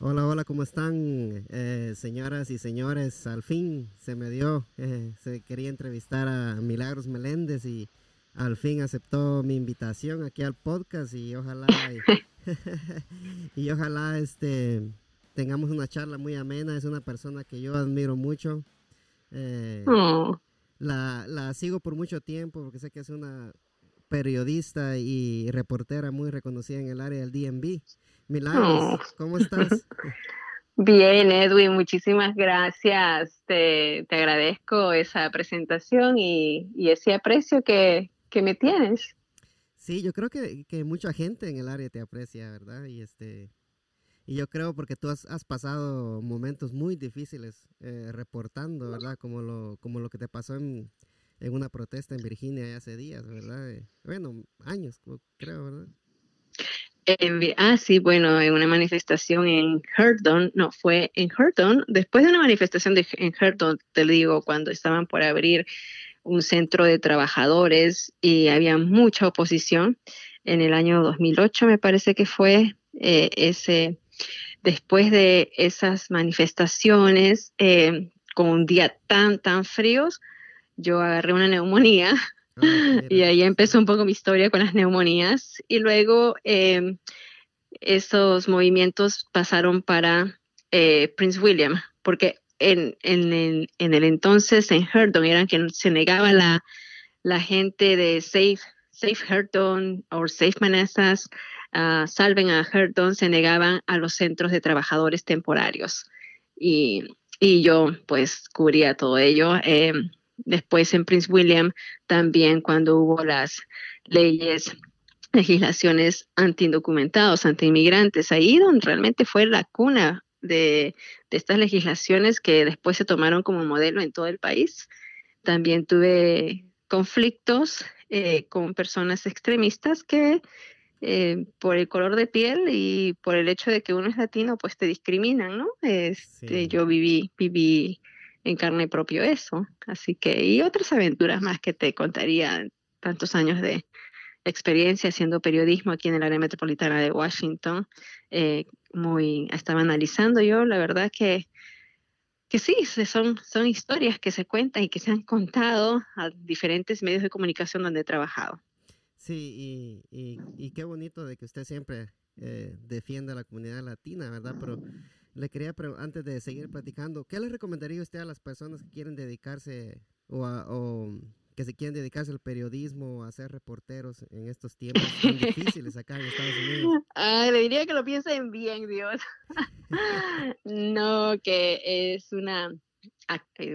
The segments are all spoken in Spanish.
Hola, hola, ¿cómo están, eh, señoras y señores? Al fin se me dio, eh, se quería entrevistar a Milagros Meléndez y al fin aceptó mi invitación aquí al podcast y ojalá y, ojalá este tengamos una charla muy amena. Es una persona que yo admiro mucho. Eh, oh. la, la sigo por mucho tiempo porque sé que es una periodista y reportera muy reconocida en el área del DMV. Milagros, ¿cómo estás? Bien, Edwin, muchísimas gracias. Te, agradezco esa presentación y, ese aprecio que, me tienes. Sí, yo creo que, mucha gente en el área te aprecia, ¿verdad? Y este y yo creo porque tú has, pasado momentos muy difíciles eh, reportando, ¿verdad? Como lo, como lo que te pasó en, en una protesta en Virginia hace días, ¿verdad? Eh, bueno, años, creo, ¿verdad? Ah, sí, bueno, en una manifestación en Herndon, no, fue en Herndon, después de una manifestación de, en Herndon, te digo, cuando estaban por abrir un centro de trabajadores y había mucha oposición, en el año 2008 me parece que fue eh, ese, después de esas manifestaciones, eh, con un día tan, tan fríos, yo agarré una neumonía y ahí empezó un poco mi historia con las neumonías. Y luego em, esos movimientos pasaron para eh, Prince William, porque en, en, en, el, entonces en Herndon eran que se negaba la, la gente de Safe, Safe Herndon o Safe Manassas, uh, Salven a Herndon, se negaban a los centros de trabajadores temporarios. Y, y yo pues cubría todo ello. Eh, Después en Prince William también cuando hubo las leyes, legislaciones anti-indocumentados, anti-inmigrantes, ahí donde realmente fue la cuna de, estas legislaciones que después se tomaron como modelo en todo el país. También tuve conflictos eh, con personas extremistas que eh, por el color de piel y por el hecho de que uno es latino, pues te discriminan, ¿no? Este, Yo viví, viví en carne propio eso. Así que, y otras aventuras más que te contaría, tantos años de experiencia haciendo periodismo aquí en el área metropolitana de Washington. Eh, muy, estaba analizando yo, la verdad que, que sí, son, son historias que se cuentan y que se han contado a diferentes medios de comunicación donde he trabajado. Sí, y, y, qué bonito de que usted siempre eh, defienda a la comunidad latina, ¿verdad? Pero le quería, antes de seguir platicando, ¿qué le recomendaría usted a las personas que quieren dedicarse o, que se quieren dedicarse al periodismo o a ser reporteros en estos tiempos tan difíciles acá en Estados Unidos? le diría que lo piensen bien, Dios. no, que es una...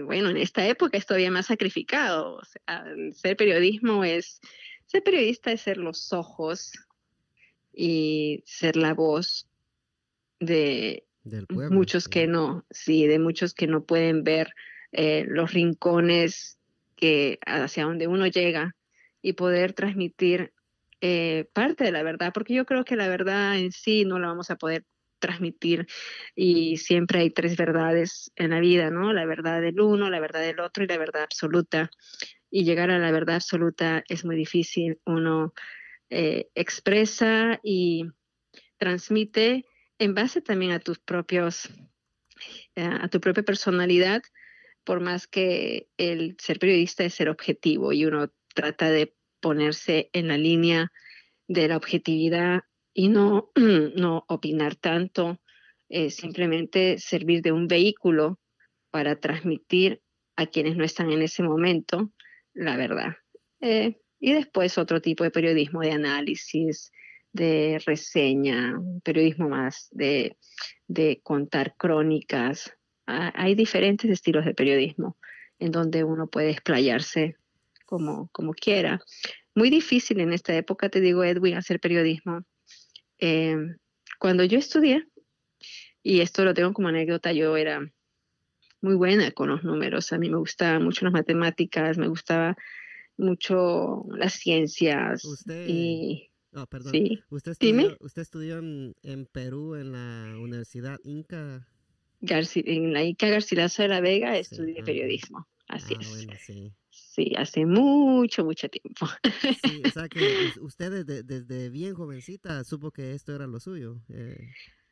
Bueno, en esta época es todavía más sacrificado. O sea, ser periodismo es... Ser periodista es ser los ojos y ser la voz de muchos que no, sí, de muchos que no pueden ver eh, los rincones que hacia donde uno llega y poder transmitir eh, parte de la verdad, porque yo creo que la verdad en sí no la vamos a poder transmitir y siempre hay tres verdades en la vida, ¿no? La verdad del uno, la verdad del otro y la verdad absoluta. Y llegar a la verdad absoluta es muy difícil. Uno eh, expresa y transmite en base también a tus propios, eh, a tu propia personalidad, por más que el ser periodista es ser objetivo y uno trata de ponerse en la línea de la objetividad y no, no opinar tanto, eh, simplemente servir de un vehículo para transmitir a quienes no están en ese momento la verdad. Eh, y después otro tipo de periodismo de análisis, de reseña, periodismo más de, contar crónicas. Ah, hay diferentes estilos de periodismo en donde uno puede explayarse como, como quiera. Muy difícil en esta época, te digo, Edwin, hacer periodismo. Em, cuando yo estudié, y esto lo tengo como anécdota, yo era muy buena con los números. A mí me gustaban mucho las matemáticas, me gustaba mucho las ciencias. y Oh, perdón. Sí. ¿Usted estudió, ¿usted estudió en, Perú en la Universidad Inca? en la Inca Garcilaso de la Vega estudié ah, periodismo. Así ah, es. sí. sí. hace mucho, mucho tiempo. Sí, o sea que usted desde, desde bien jovencita supo que esto era lo suyo. Eh,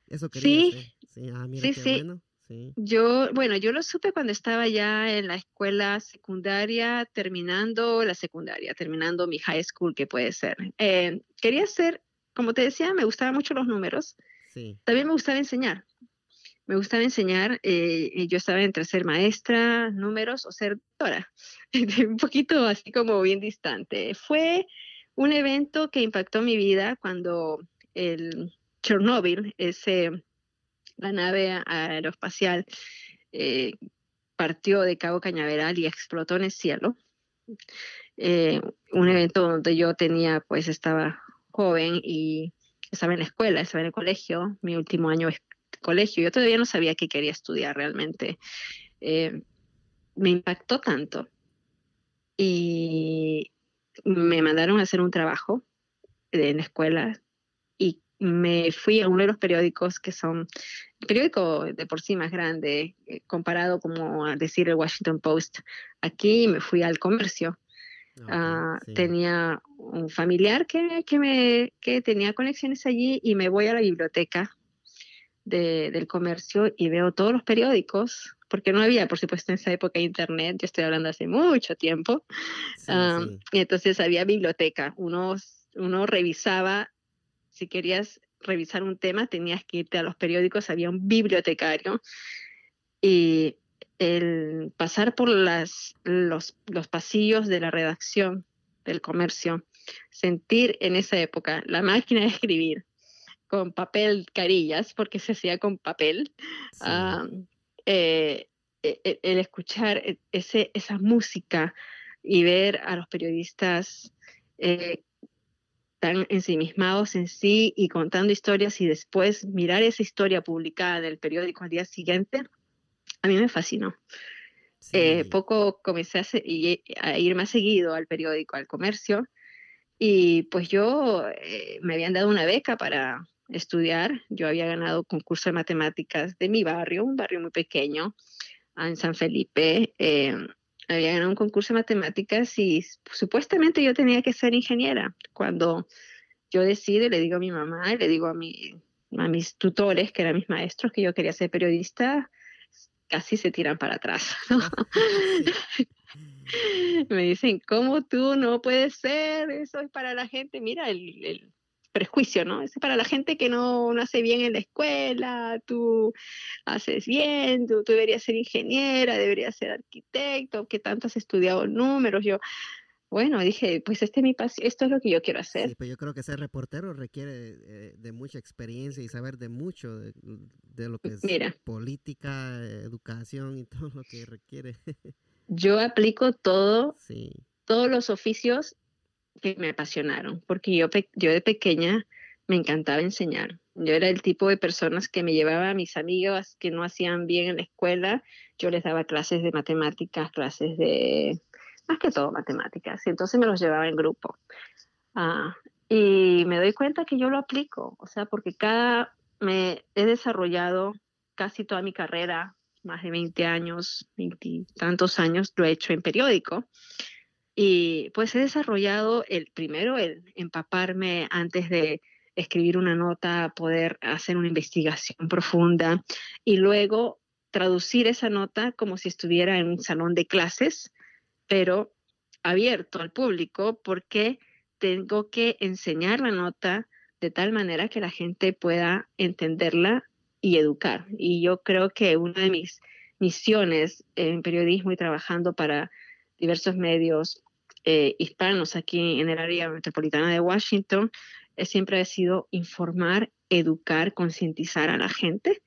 Eso quería Sí, Sí, ah, mira sí, qué sí. bueno. Sí. Yo, bueno, yo lo supe cuando estaba ya en la escuela secundaria, terminando la secundaria, terminando mi high school, que puede ser. Eh, quería ser, como te decía, me gustaban mucho los números. Sí. También me gustaba enseñar. Me gustaba enseñar. eh, yo estaba entre ser maestra, números o ser doctora. Un poquito así como bien distante. Fue un evento que impactó mi vida cuando el Chernobyl, ese, la nave aeroespacial, eh, partió de Cabo Cañaveral y explotó en el cielo. Eh, un evento donde yo tenía, pues estaba joven y estaba en la escuela, estaba en el colegio, mi último año de colegio. Yo todavía no sabía qué quería estudiar realmente. Eh, me impactó tanto y me mandaron a hacer un trabajo en la escuela me fui a uno de los periódicos que son el periódico de por sí más grande eh, comparado como a decir el Washington Post aquí me fui al comercio Ah, sí. tenía un familiar que, que, me, que tenía conexiones allí y me voy a la biblioteca de- del comercio y veo todos los periódicos, porque no había, por supuesto, en esa época internet, yo estoy hablando hace mucho tiempo, Sí, ah, sí. y entonces había biblioteca, uno, uno revisaba, si querías revisar un tema, tenías que irte a los periódicos, había un bibliotecario y el pasar por las, los, los pasillos de la redacción del comercio, sentir en esa época la máquina de escribir con papel carillas, porque se hacía con papel, Sí. ah, eh, e- e- el escuchar e- ese, esa música y ver a los periodistas eh, tan ensimismados en sí y contando historias y después mirar esa historia publicada en el periódico al día siguiente, a mí me fascinó. Eh, Sí. poco comencé a, y- a ir más seguido al periódico, al comercio, y pues yo eh, me habían dado una beca para estudiar. Yo había ganado concurso de matemáticas de mi barrio, un barrio muy pequeño, en San Felipe. eh, había ganado un concurso de matemáticas y supuestamente yo tenía que ser ingeniera. Cuando yo decido, y le digo a mi mamá, y le digo a, mi, a mis tutores, que eran mis maestros, que yo quería ser periodista, casi se tiran para atrás. ¿no? Sí. Me dicen, ¿cómo tú no puedes ser? Eso es para la gente, mira el, el prejuicio, ¿no? Es para la gente que no, no hace bien en la escuela, tú haces bien, tú, tú deberías ser ingeniera, deberías ser arquitecto, que tanto has estudiado números. Yo, bueno, dije, pues este es mi pasión, esto es lo que yo quiero hacer. Sí, pero yo creo que ser reportero requiere eh, de mucha experiencia y saber de mucho de, de lo que es Mira. política, educación y todo lo que requiere. Yo aplico todo Sí, todos los oficios que me apasionaron, porque yo, yo de pequeña me encantaba enseñar. Yo era el tipo de personas que me llevaba a mis amigas que no hacían bien en la escuela, yo les daba clases de matemáticas, clases de, más que todo matemáticas, y entonces me los llevaba en grupo. Ah, y me doy cuenta que yo lo aplico, o sea, porque cada, me he desarrollado casi toda mi carrera, más de 20 años, 20 tantos años, lo he hecho en periódico. Y pues he desarrollado el primero, el empaparme antes de escribir una nota, poder hacer una investigación profunda y luego traducir esa nota como si estuviera en un salón de clases, pero abierto al público porque tengo que enseñar la nota de tal manera que la gente pueda entenderla y educar. Y yo creo que una de mis misiones en periodismo y trabajando para diversos medios eh, hispanos aquí en el área metropolitana de Washington eh, siempre ha sido informar, educar, concientizar a la gente.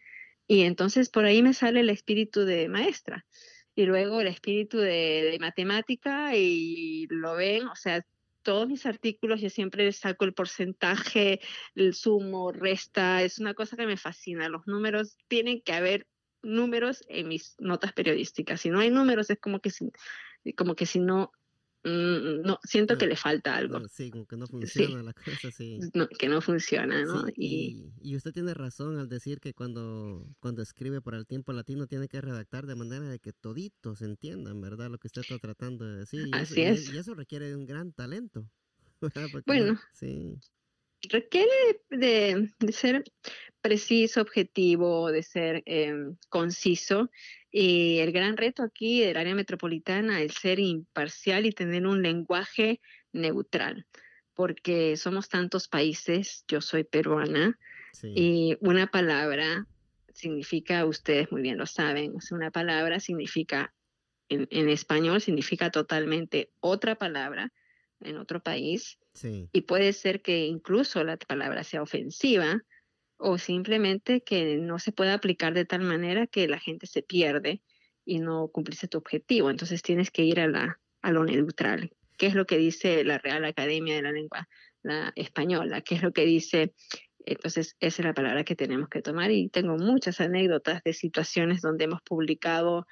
Y entonces por ahí me sale el espíritu de maestra y luego el espíritu de, de matemática y lo ven, o sea, todos mis artículos yo siempre saco el porcentaje, el sumo, resta, es una cosa que me fascina. Los números, tienen que haber números en mis notas periodísticas. Si no hay números es como que como que si no, mm, no siento que le falta algo, no, sí, como que no funciona la cosa, sí. no, que no funciona, ¿no? Sí, y, usted tiene razón al decir que cuando, cuando escribe para el tiempo latino tiene que redactar de manera de que toditos entiendan, ¿verdad? Lo que usted está tratando de decir. Y Así eso, es. Y, eso requiere de un gran talento. Bueno. Sí, requiere de, de ser preciso, objetivo, de ser em, conciso. Y el gran reto aquí del área metropolitana es ser imparcial y tener un lenguaje neutral, porque somos tantos países, yo soy peruana, y una palabra significa, ustedes muy bien lo saben, una palabra significa, en, en español significa totalmente otra palabra en otro país. Y puede ser que incluso la palabra sea ofensiva o simplemente que no se pueda aplicar de tal manera que la gente se pierde y no cumplirse tu objetivo. Entonces tienes que ir a, la, a lo neutral. ¿Qué es lo que dice la Real Academia de la Lengua la Española? ¿Qué es lo que dice? Entonces, esa es la palabra que tenemos que tomar y tengo muchas anécdotas de situaciones donde hemos publicado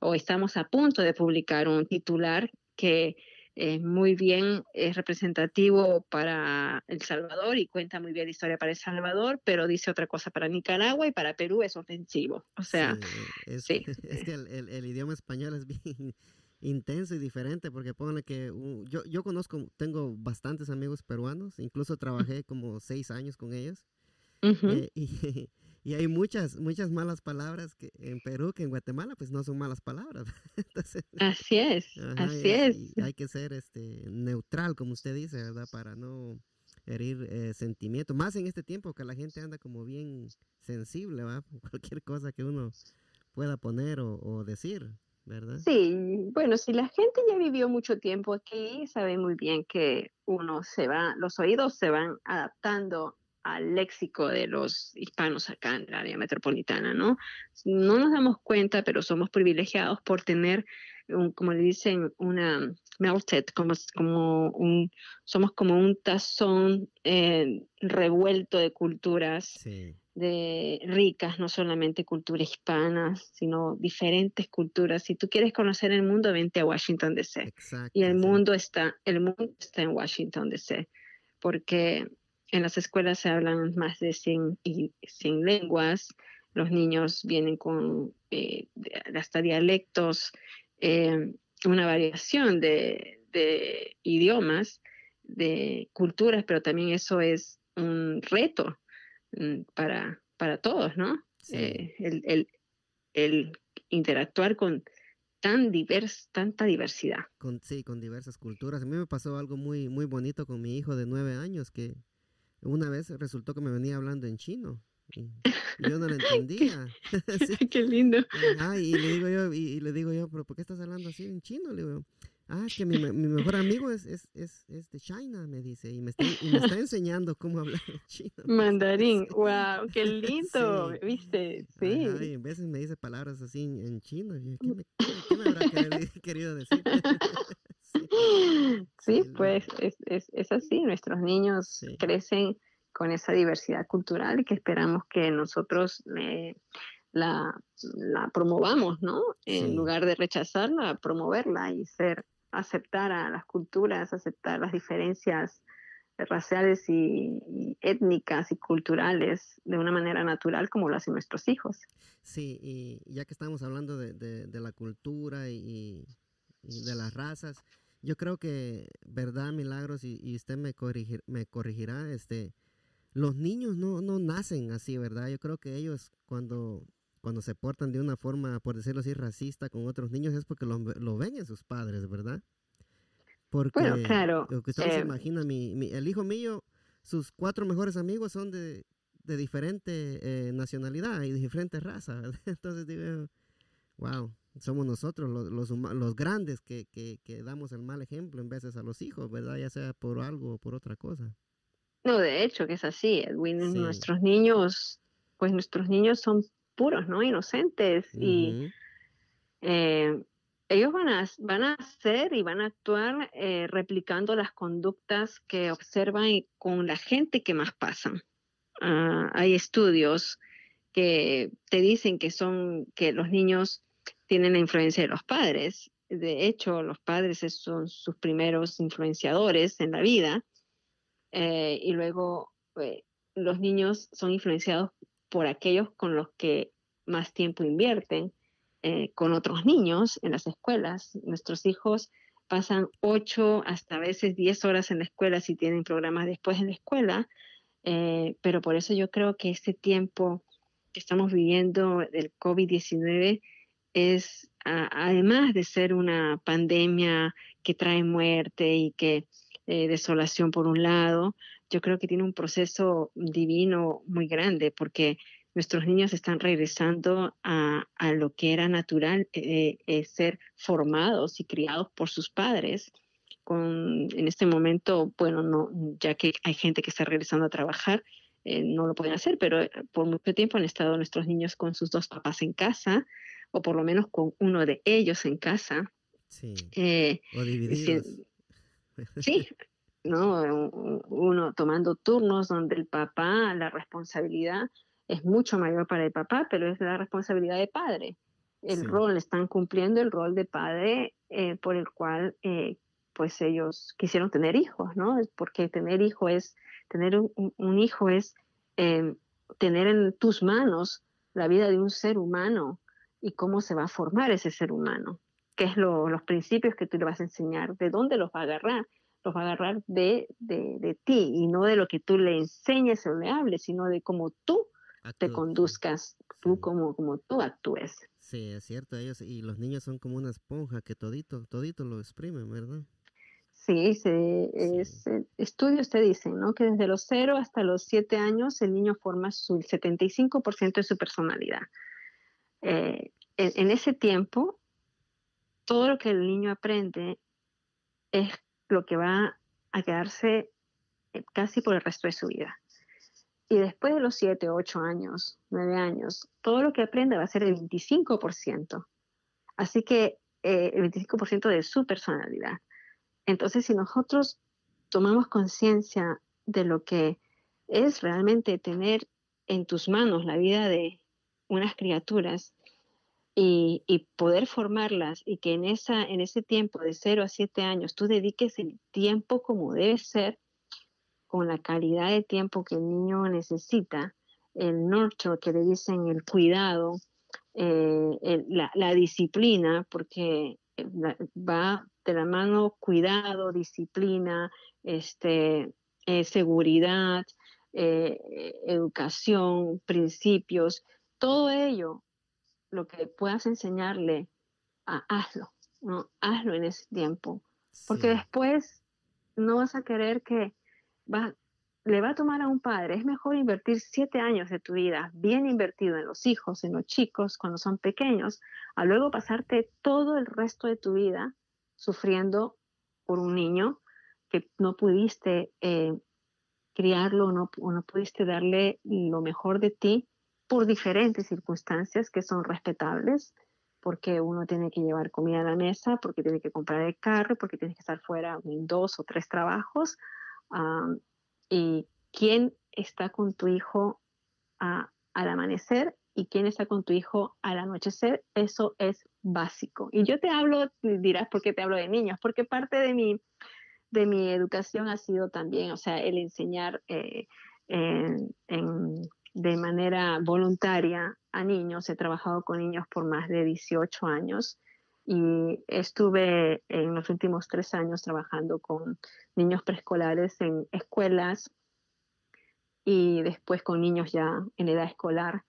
o estamos a punto de publicar un titular que es muy bien, es representativo para El Salvador y cuenta muy bien la historia para El Salvador, pero dice otra cosa para Nicaragua y para Perú es ofensivo. O sea, es, que el, idioma español es bien intenso y diferente porque pone que yo, yo conozco, tengo bastantes amigos peruanos, incluso trabajé como seis años con ellos. Eh, y, y hay muchas, muchas malas palabras que en Perú que en Guatemala pues no son malas palabras. así es, así es. hay que ser este neutral, como usted dice, ¿verdad? Para no herir eh, sentimientos. Más en este tiempo que la gente anda como bien sensible, ¿va? Cualquier cosa que uno pueda poner o, decir, ¿verdad? Sí, bueno, si la gente ya vivió mucho tiempo aquí, sabe muy bien que uno se va, los oídos se van adaptando al léxico de los hispanos acá en el área metropolitana, ¿no? No nos damos cuenta, pero somos privilegiados por tener, un, como le dicen, una melted, como, como un, somos como un tazón eh, revuelto de culturas. de ricas, no solamente cultura hispana, sino diferentes culturas. Si tú quieres conocer el mundo, vente a Washington DC. y el mundo está, el mundo está en Washington DC, porque en las escuelas se hablan más de 100, y 100 lenguas, los niños vienen con eh, hasta dialectos, eh, una variación de, idiomas, de culturas, pero también eso es un reto mm, para, para todos, ¿no? Eh, el, interactuar con tan divers, tanta diversidad. Con, sí, con diversas culturas. A mí me pasó algo muy, muy bonito con mi hijo de nueve años que una vez resultó que me venía hablando en chino. Y yo no lo entendía. Qué lindo. y le digo yo, y, le digo yo, pero ¿por qué estás hablando así en chino? Le digo, ah, que mi, mi mejor amigo es, es, es, es, de China, me dice, y me, está, y me está enseñando cómo hablar en chino. Mandarín, wow, qué lindo, ¿viste? Sí. y en veces me dice palabras así en, chino. Y ¿qué, me, ¿Qué me habrá querido decir? Sí, pues es, es, es, así, nuestros niños crecen con esa diversidad cultural y que esperamos que nosotros eh, la, la, promovamos, ¿no? En lugar de rechazarla, promoverla y ser, aceptar a las culturas, aceptar las diferencias raciales y, étnicas y culturales de una manera natural como lo hacen nuestros hijos. Sí, y ya que estamos hablando de, de, la cultura y, y, de las razas, yo creo que, verdad, Milagros, y, usted me, corrigir, me corregirá, este, los niños no, no nacen así, ¿verdad? Yo creo que ellos cuando, cuando se portan de una forma, por decirlo así, racista con otros niños es porque lo, lo ven en sus padres, ¿verdad? Porque bueno, claro. Lo que usted se eh, imagina, mi, mi, el hijo mío, sus cuatro mejores amigos son de, de diferente eh, nacionalidad y de diferente raza, Entonces digo, wow, somos nosotros los, los, los grandes que, que, que, damos el mal ejemplo en veces a los hijos, ¿verdad? Ya sea por algo o por otra cosa. No, de hecho que es así, Edwin. Nuestros niños, pues nuestros niños son puros, ¿no? Inocentes. Y eh, ellos van a, van a hacer y van a actuar eh, replicando las conductas que observan con la gente que más pasan. Ah, hay estudios que te dicen que son que los niños tienen la influencia de los padres. De hecho, los padres son sus primeros influenciadores en la vida. Eh, y luego eh, los niños son influenciados por aquellos con los que más tiempo invierten, eh, con otros niños en las escuelas. Nuestros hijos pasan ocho hasta a veces diez horas en la escuela si tienen programas después en la escuela, Eh, pero por eso yo creo que este tiempo que estamos viviendo del COVID-19 es, además de ser una pandemia que trae muerte y que eh, desolación por un lado, yo creo que tiene un proceso divino muy grande porque nuestros niños están regresando a, a lo que era natural, eh, eh, ser formados y criados por sus padres. Con, en este momento, bueno, no, ya que hay gente que está regresando a trabajar, eh, no lo pueden hacer, pero por mucho tiempo han estado nuestros niños con sus dos papás en casa, o por lo menos con uno de ellos en casa. Sí. o divididos. Sí, ¿no? Uno tomando turnos donde el papá, la responsabilidad es mucho mayor para el papá, pero es la responsabilidad de padre. El rol, están cumpliendo el rol de padre eh, por el cual eh, pues ellos quisieron tener hijos, ¿no? Porque tener hijo es, tener un, hijo es em, tener en tus manos la vida de un ser humano y cómo se va a formar ese ser humano, qué es los principios que tú le vas a enseñar, de dónde los va a agarrar, los va a agarrar de, de, de ti y no de lo que tú le enseñes o le hables, sino de cómo tú te conduzcas, tú como, como tú actúes. Sí, es cierto, ellos y los niños son como una esponja que todito, todito lo exprimen, ¿verdad? Sí, se, es, eh, estudios te dicen, ¿no? Que desde los 0 hasta los 7 años el niño forma su 75% de su personalidad. Eh, en, ese tiempo, todo lo que el niño aprende es lo que va a quedarse eh, casi por el resto de su vida. Y después de los 7, 8 años, 9 años, todo lo que aprende va a ser el 25%. Así que eh, el 25% de su personalidad. Entonces, si nosotros tomamos conciencia de lo que es realmente tener en tus manos la vida de unas criaturas y, poder formarlas y que en, esa, en ese tiempo de 0 a 7 años tú dediques el tiempo como debe ser, con la calidad de tiempo que el niño necesita, el nurture, que le dicen el cuidado, eh, la, disciplina, porque eh, va de la mano cuidado, disciplina, este, eh, seguridad, educación, principios, todo ello, lo que puedas enseñarle, hazlo, ¿no? hazlo en ese tiempo, porque después no vas a querer que le va a tomar a un padre, es mejor invertir siete años de tu vida bien invertido en los hijos, en los chicos, cuando son pequeños, a luego pasarte todo el resto de tu vida sufriendo por un niño que no pudiste eh, criarlo no, o no pudiste darle lo mejor de ti por diferentes circunstancias que son respetables, porque uno tiene que llevar comida a la mesa, porque tiene que comprar el carro, porque tiene que estar fuera en dos o tres trabajos, y quién está con tu hijo al amanecer y quién está con tu hijo al anochecer, eso es básico. Y yo te hablo, dirás, ¿por qué te hablo de niños? Porque parte de mi, de mi educación ha sido también, o sea, el enseñar eh, de manera voluntaria a niños. He trabajado con niños por más de 18 años y estuve en los últimos tres años trabajando con niños preescolares en escuelas y después con niños ya en edad escolar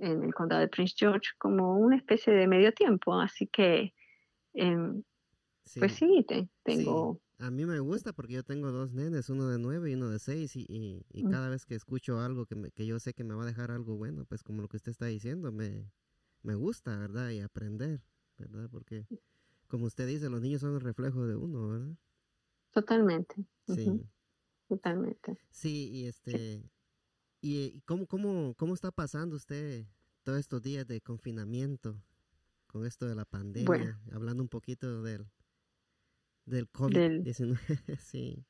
en el condado de Prince George como una especie de medio tiempo. Así que, em, pues sí, tengo... A mí me gusta porque yo tengo dos nenes, uno de nueve y uno de seis, y, y, mm. cada vez que escucho algo que, me, que yo sé que me va a dejar algo bueno, pues como lo que usted está diciendo, me, me gusta, ¿verdad? Y aprender. ¿verdad? Porque, como usted dice, los niños son el reflejo de uno, ¿verdad? Totalmente. Sí. Totalmente. Sí, y este, y cómo, cómo, cómo está pasando usted todos estos días de confinamiento con esto de la pandemia, hablando un poquito del, del COVID-19, sí.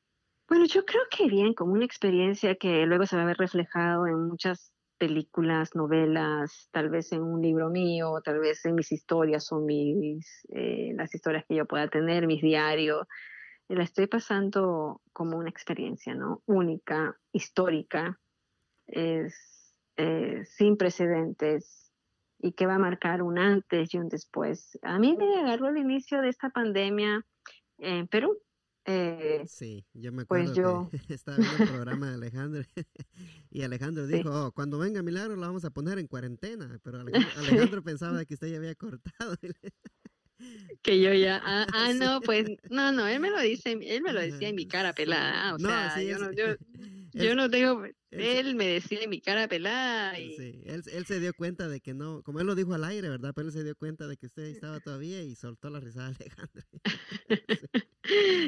Bueno, yo creo que bien, como una experiencia que luego se va a ver reflejado en muchas películas, novelas, tal vez en un libro mío, tal vez en mis historias o mis, eh, las historias que yo pueda tener, mis diarios. La estoy pasando como una experiencia, ¿no? Única, histórica, es, eh, sin precedentes y que va a marcar un antes y un después. A mí me agarró el inicio de esta pandemia en Perú. Eh, sí, yo me pues acuerdo que estaba viendo el programa de Alejandro y Alejandro dijo, oh, cuando venga Milagro la vamos a poner en cuarentena, pero Alejandro, pensaba que usted ya había cortado. que yo ya, ah, ah no, pues, no, no, él me lo dice, él me lo decía en mi cara pelada, o sea, yo, no, yo, yo no tengo, él, me decía mi cara pelada. Y... Sí, él, él, se dio cuenta de que no, como él lo dijo al aire, ¿verdad? Pero él se dio cuenta de que usted estaba todavía y soltó la risada Alejandro.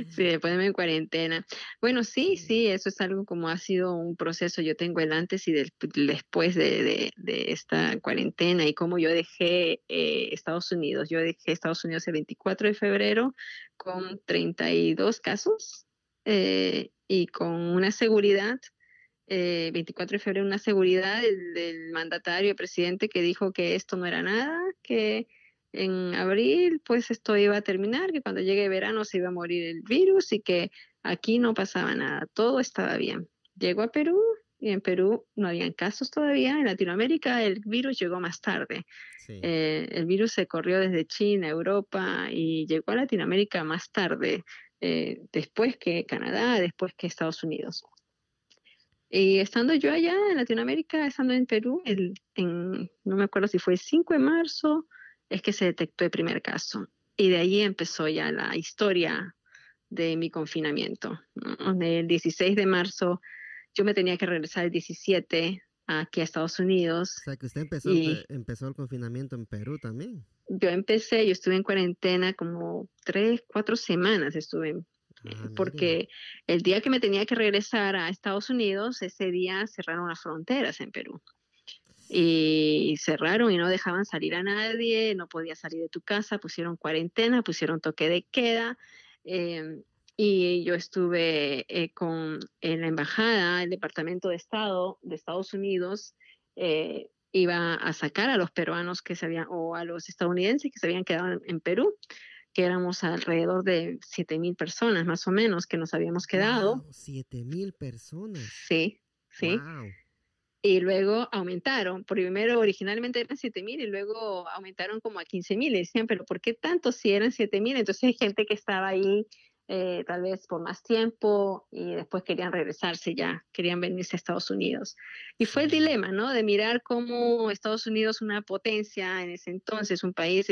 sí, después en cuarentena. Bueno, sí, sí, eso es algo como ha sido un proceso. Yo tengo el antes y después de, de, de, esta cuarentena y cómo yo dejé eh, Estados Unidos. Yo dejé Estados Unidos el 24 de febrero con 32 casos eh, y con una seguridad 24 eh, de febrero una seguridad del, mandatario, el presidente, que dijo que esto no era nada, que en abril pues esto iba a terminar, que cuando llegue verano se iba a morir el virus y que aquí no pasaba nada, todo estaba bien. Llegó a Perú y en Perú no habían casos todavía, en Latinoamérica el virus llegó más tarde. Eh, el virus se corrió desde China, Europa y llegó a Latinoamérica más tarde, eh, después que Canadá, después que Estados Unidos. Y estando yo allá en Latinoamérica, estando en Perú, el, en, no me acuerdo si fue el 5 de marzo, es que se detectó el primer caso. Y de ahí empezó ya la historia de mi confinamiento. El 16 de marzo, yo me tenía que regresar el 17 aquí a Estados Unidos. O sea, que usted empezó, empezó el confinamiento en Perú también. Yo empecé, yo estuve en cuarentena como tres, cuatro semanas estuve Ah, porque el día que me tenía que regresar a Estados Unidos, ese día cerraron las fronteras en Perú. Y cerraron y no dejaban salir a nadie, no podía salir de tu casa, pusieron cuarentena, pusieron toque de queda. Em, y yo estuve eh, con en la embajada, el Departamento de Estado de Estados Unidos, eh, iba a sacar a los peruanos que se habían, o a los estadounidenses que se habían quedado en Perú que éramos alrededor de 7 mil personas más o menos que nos habíamos quedado. Wow, 7 mil personas. Sí, sí. Y luego aumentaron, primero originalmente eran 7 mil y luego aumentaron como a 15 mil. Decían, pero ¿por qué tanto si eran 7 mil? Entonces hay gente que estaba ahí eh, tal vez por más tiempo y después querían regresarse ya, querían venirse a Estados Unidos. Y fue el dilema, ¿no? De mirar cómo Estados Unidos, una potencia en ese entonces, un país,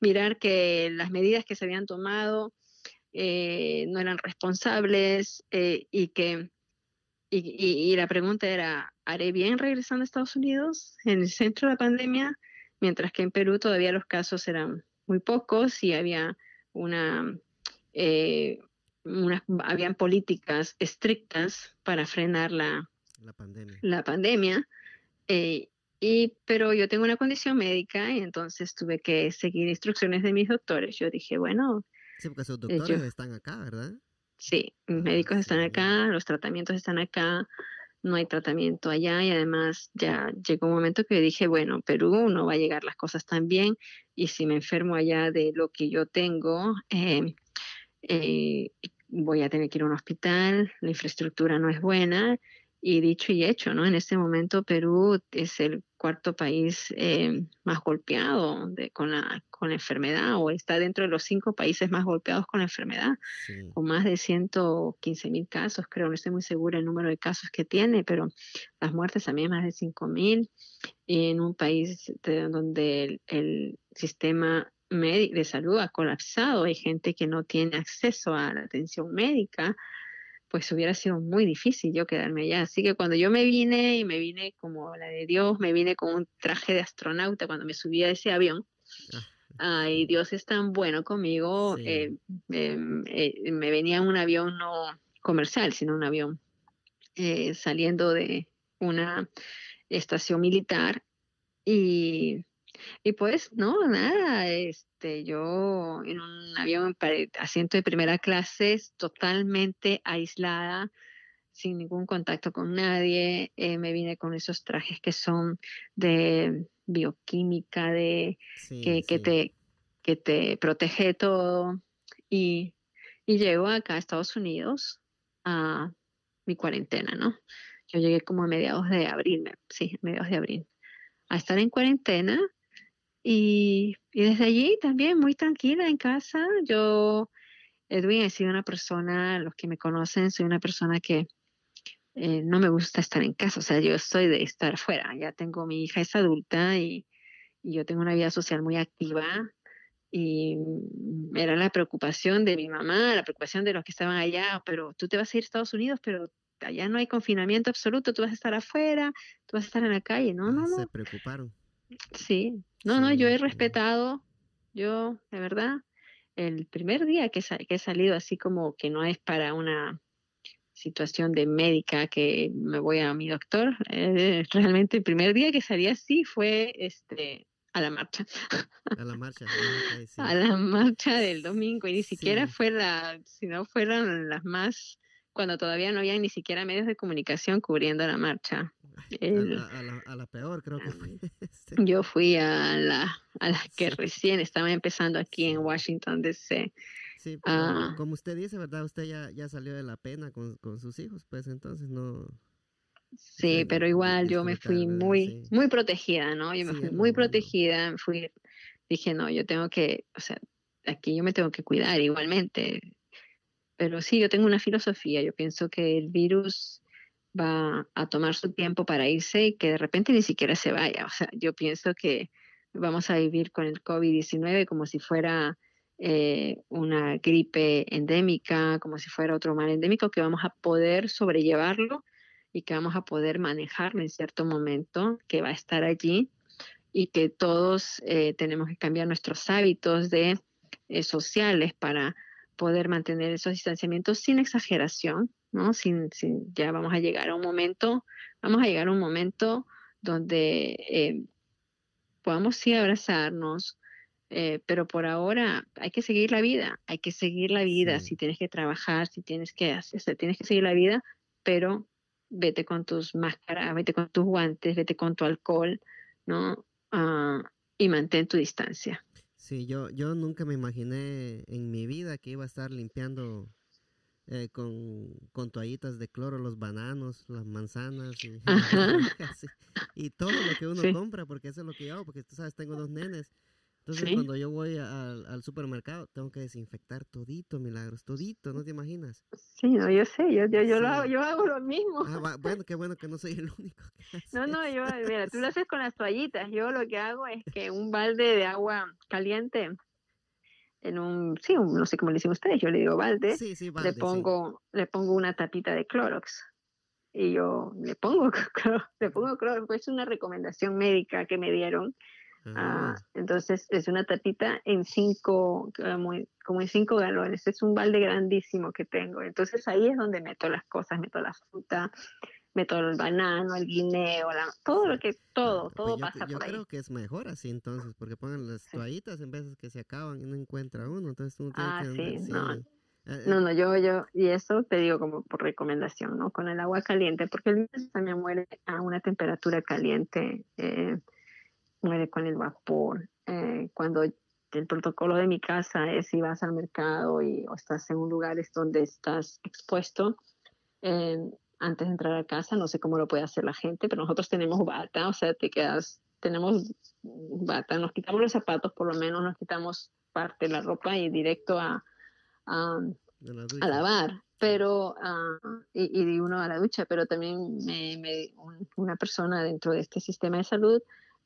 mirar que las medidas que se habían tomado eh, no eran responsables eh, y que y, y, la pregunta era, ¿haré bien regresando a Estados Unidos en el centro de la pandemia? Mientras que en Perú todavía los casos eran muy pocos y había una eh, habían políticas estrictas para frenar la, la pandemia. Eh, y, pero yo tengo una condición médica y entonces tuve que seguir instrucciones de mis doctores. Yo dije, bueno. Sí, porque sus doctores están acá, ¿verdad? Sí, mis ah, médicos están acá, los tratamientos están acá, no hay tratamiento allá y además ya llegó un momento que dije, bueno, Perú no va a llegar las cosas tan bien y si me enfermo allá de lo que yo tengo, eh, eh, voy a tener que ir a un hospital, la infraestructura no es buena y dicho y hecho, ¿no? En este momento Perú es el cuarto país eh, más golpeado de, con, la, con la enfermedad o está dentro de los cinco países más golpeados con la enfermedad, con más de 115 mil casos, creo, no estoy muy segura el número de casos que tiene, pero las muertes también más de 5 mil en un país donde el, el sistema de salud ha colapsado, hay gente que no tiene acceso a la atención médica, pues hubiera sido muy difícil yo quedarme allá. Así que cuando yo me vine y me vine como la de Dios, me vine con un traje de astronauta cuando me subí a ese avión. Ah. Ay, Dios es tan bueno conmigo. Eh, em, eh, me venía en un avión no comercial, sino un avión eh, saliendo de una estación militar y y pues, no, nada, este, yo en un avión, asiento de primera clase, totalmente aislada, sin ningún contacto con nadie, eh, me vine con esos trajes que son de bioquímica, de que, te, que te protege todo, y, y llego acá a Estados Unidos a mi cuarentena, ¿no? Yo llegué como a mediados de abril, sí, mediados de abril, a estar en cuarentena y, desde allí también muy tranquila en casa. Yo Edwin, he sido una persona, los que me conocen, soy una persona que eh, no me gusta estar en casa, o sea, yo soy de estar fuera, ya tengo mi hija es adulta y, y yo tengo una vida social muy activa y era la preocupación de mi mamá, la preocupación de los que estaban allá, pero tú te vas a ir a Estados Unidos, pero allá no hay confinamiento absoluto, tú vas a estar afuera, tú vas a estar en la calle, no, no, no. Se preocuparon. Sí, no, no, yo he respetado, yo, de verdad, el primer día que, que he salido así como que no es para una situación de médica que me voy a mi doctor, eh, realmente el primer día que salí así fue este a la marcha. A la marcha. Ah, a la marcha del domingo y ni siquiera fue la, si no fueron las más, cuando todavía no había ni siquiera medios de comunicación cubriendo la marcha. a, la, peor creo que fue. Yo fui a la, a la que recién estaba empezando aquí en Washington DC. Sí, ah. como usted dice, ¿verdad? Usted ya, ya salió de la pena con, con sus hijos, pues entonces no... Sí, pero igual yo me fui muy, muy protegida, ¿no? Yo me fui muy protegida, fui, dije, no, yo tengo que, o sea, aquí yo me tengo que cuidar igualmente. Pero sí, yo tengo una filosofía, yo pienso que el virus va a tomar su tiempo para irse y que de repente ni siquiera se vaya. O sea, yo pienso que vamos a vivir con el COVID-19 como si fuera eh, una gripe endémica, como si fuera otro mal endémico, que vamos a poder sobrellevarlo y que vamos a poder manejarlo en cierto momento, que va a estar allí y que todos eh, tenemos que cambiar nuestros hábitos de, eh, sociales para poder mantener esos distanciamientos sin exageración, ¿no? Sin, sin, ya vamos a llegar a un momento, vamos a llegar a un momento donde podamos sí abrazarnos, eh, pero por ahora hay que seguir la vida, hay que seguir la vida, si tienes que trabajar, si tienes que hacer, tienes que seguir la vida, pero vete con tus máscaras, vete con tus guantes, vete con tu alcohol, ¿no? Ah, y mantén tu distancia. Sí, yo, yo nunca me imaginé en mi vida que iba a estar limpiando eh, con, con, toallitas de cloro los bananos, las manzanas y, y todo lo que uno compra, porque eso es lo que yo hago, porque tú sabes, tengo dos nenes entonces, cuando yo voy al, supermercado, tengo que desinfectar todito, milagros, todito, ¿no te imaginas? Sí, no, yo sé, yo, yo, yo, lo hago, yo hago lo mismo. Ah, bueno, qué bueno que no soy el único que hace No, no, yo, mira, tú lo haces con las toallitas. Yo lo que hago es que un balde de agua caliente, en un, sí, no sé cómo le dicen ustedes, yo le digo balde, le pongo, le pongo una tapita de Clorox y yo le pongo, le pongo Clorox, pues es una recomendación médica que me dieron Ah, entonces es una tapita en cinco, como en cinco galones. Es un balde grandísimo que tengo. Entonces ahí es donde meto las cosas, meto la fruta, meto el banano, el guineo, todo lo que, todo, ah, todo pues pasa yo por ahí. Yo creo que es mejor así entonces, porque pongan las toallitas en veces que se acaban y no encuentra uno. Entonces uno tiene ah, que sí, no. Eh, no, no, yo, yo, y eso te digo como por recomendación, ¿no? Con el agua caliente, porque el virus también muere a una temperatura caliente. Eh, muere con el vapor. Eh, cuando el protocolo de mi casa es si vas al mercado y o estás en un lugar donde estás expuesto, eh, antes de entrar a casa, no sé cómo lo puede hacer la gente, pero nosotros tenemos bata, o sea, te quedas, tenemos bata, nos quitamos los zapatos, por lo menos nos quitamos parte de la ropa y directo a, a, lavar pero ah, y, y, uno a la ducha, pero también me, me, una persona dentro de este sistema de salud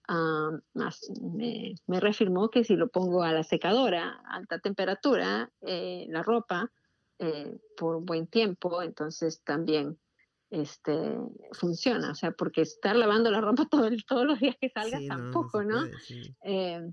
Ah, me, me, reafirmó que si lo pongo a la secadora a alta temperatura, eh, la ropa, eh, por un buen tiempo, entonces también este, funciona. O sea, porque estar lavando la ropa todo, todos los días que salga tampoco, ¿no? Eh,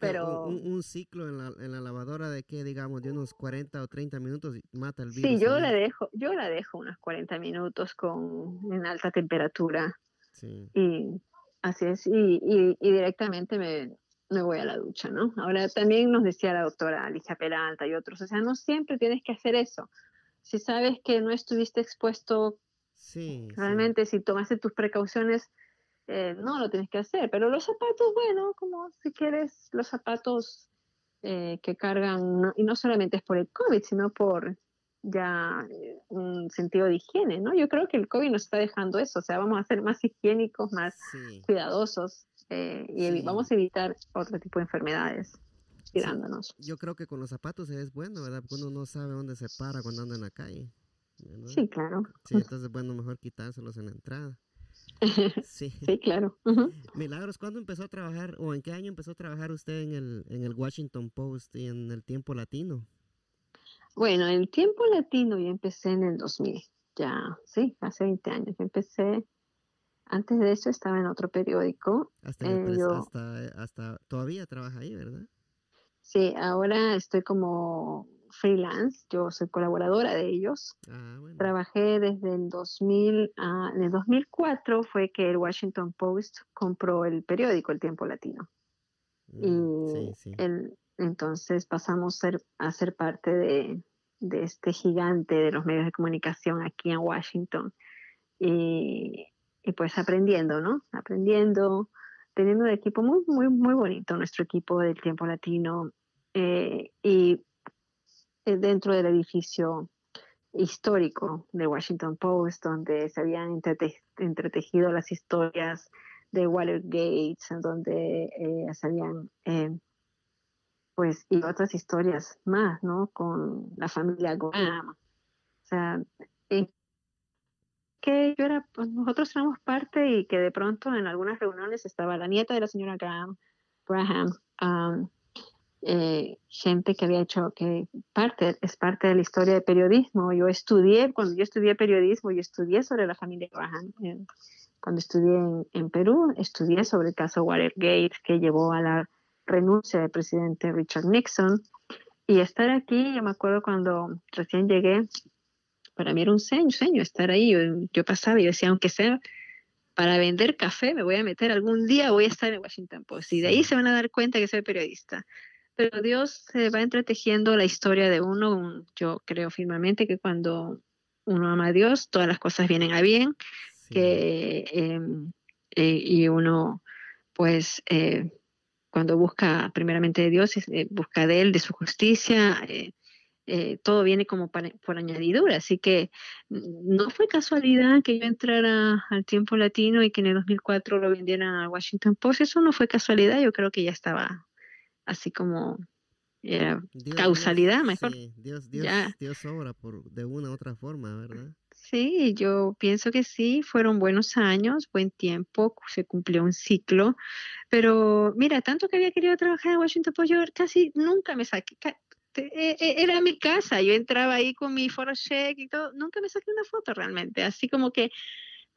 pero un, ciclo en la, en la, lavadora de que digamos de unos 40 o 30 minutos mata el virus. Sí, yo la dejo, yo la dejo unos 40 minutos con en alta temperatura. Sí. Y Así es, y, y, directamente me, me, voy a la ducha, ¿no? Ahora también nos decía la doctora Alicia Peralta y otros, o sea, no siempre tienes que hacer eso. Si sabes que no estuviste expuesto, sí, realmente si tomaste tus precauciones, eh, no lo tienes que hacer. Pero los zapatos, bueno, como si quieres los zapatos eh, que cargan, y no solamente es por el COVID, sino por ya eh, un sentido de higiene, ¿no? Yo creo que el COVID nos está dejando eso, o sea, vamos a ser más higiénicos, más cuidadosos eh, y vamos a evitar otro tipo de enfermedades. cuidándonos. yo creo que con los zapatos es bueno, ¿verdad? Porque uno no sabe dónde se para cuando anda en la calle. Sí, claro. Sí, entonces bueno, mejor quitárselos en la entrada. Sí. sí, claro. Milagros, ¿cuándo empezó a trabajar o en qué año empezó a trabajar usted en el, en el Washington Post y en el tiempo latino? Bueno, el tiempo latino yo empecé en el 2000, ya, sí, hace 20 años. empecé, antes de eso estaba en otro periódico. Hasta, eh, hasta, todavía trabaja ahí, ¿verdad? Sí, ahora estoy como freelance, yo soy colaboradora de ellos. Ah, Trabajé desde el 2000, a, en el 2004 fue que el Washington Post compró el periódico El Tiempo Latino. y mm, El, entonces pasamos a ser parte de, este gigante de los medios de comunicación aquí en Washington. Y, pues aprendiendo, ¿no? Aprendiendo, teniendo un equipo muy, muy, muy bonito, nuestro equipo del tiempo latino. Eh, y eh, dentro del edificio histórico de Washington Post, donde se habían entretejido las historias de Watergate, donde eh, se habían pues, y otras historias más, ¿no? Con la familia Graham. O sea, que yo era, pues nosotros éramos parte y que de pronto en algunas reuniones estaba la nieta de la señora Graham, Graham um, gente que había hecho, que parte, es parte de la historia de periodismo. Yo estudié, cuando yo estudié periodismo, yo estudié sobre la familia Graham. Eh, cuando estudié en, en Perú, estudié sobre el caso Watergate que llevó a la renuncia del presidente Richard Nixon. Y estar aquí, yo me acuerdo cuando recién llegué, para mí era un sueño, sueño estar ahí. Yo, pasaba y decía, aunque sea para vender café, me voy a meter algún día, voy a estar en Washington Post. Y de ahí se van a dar cuenta que soy periodista. Pero Dios se va entretejiendo la historia de uno. Yo creo firmemente que cuando uno ama a Dios, todas las cosas vienen a bien. Que, em, eh, y uno, pues, eh, cuando busca primeramente de Dios, eh, busca de Él, de su justicia, eh, eh, todo viene como por añadidura. Así que no fue casualidad que yo entrara al tiempo latino y que en el 2004 lo vendieran a Washington Post. Eso no fue casualidad, yo creo que ya estaba así como causalidad, mejor. Dios, Dios, Dios obra por, de una u otra forma, ¿verdad? Sí, yo pienso que sí, fueron buenos años, buen tiempo, se cumplió un ciclo, pero mira, tanto que había querido trabajar en Washington Post, casi nunca me saqué, e, e, era mi casa, yo entraba ahí con mi check y todo, nunca me saqué una foto realmente, así como que,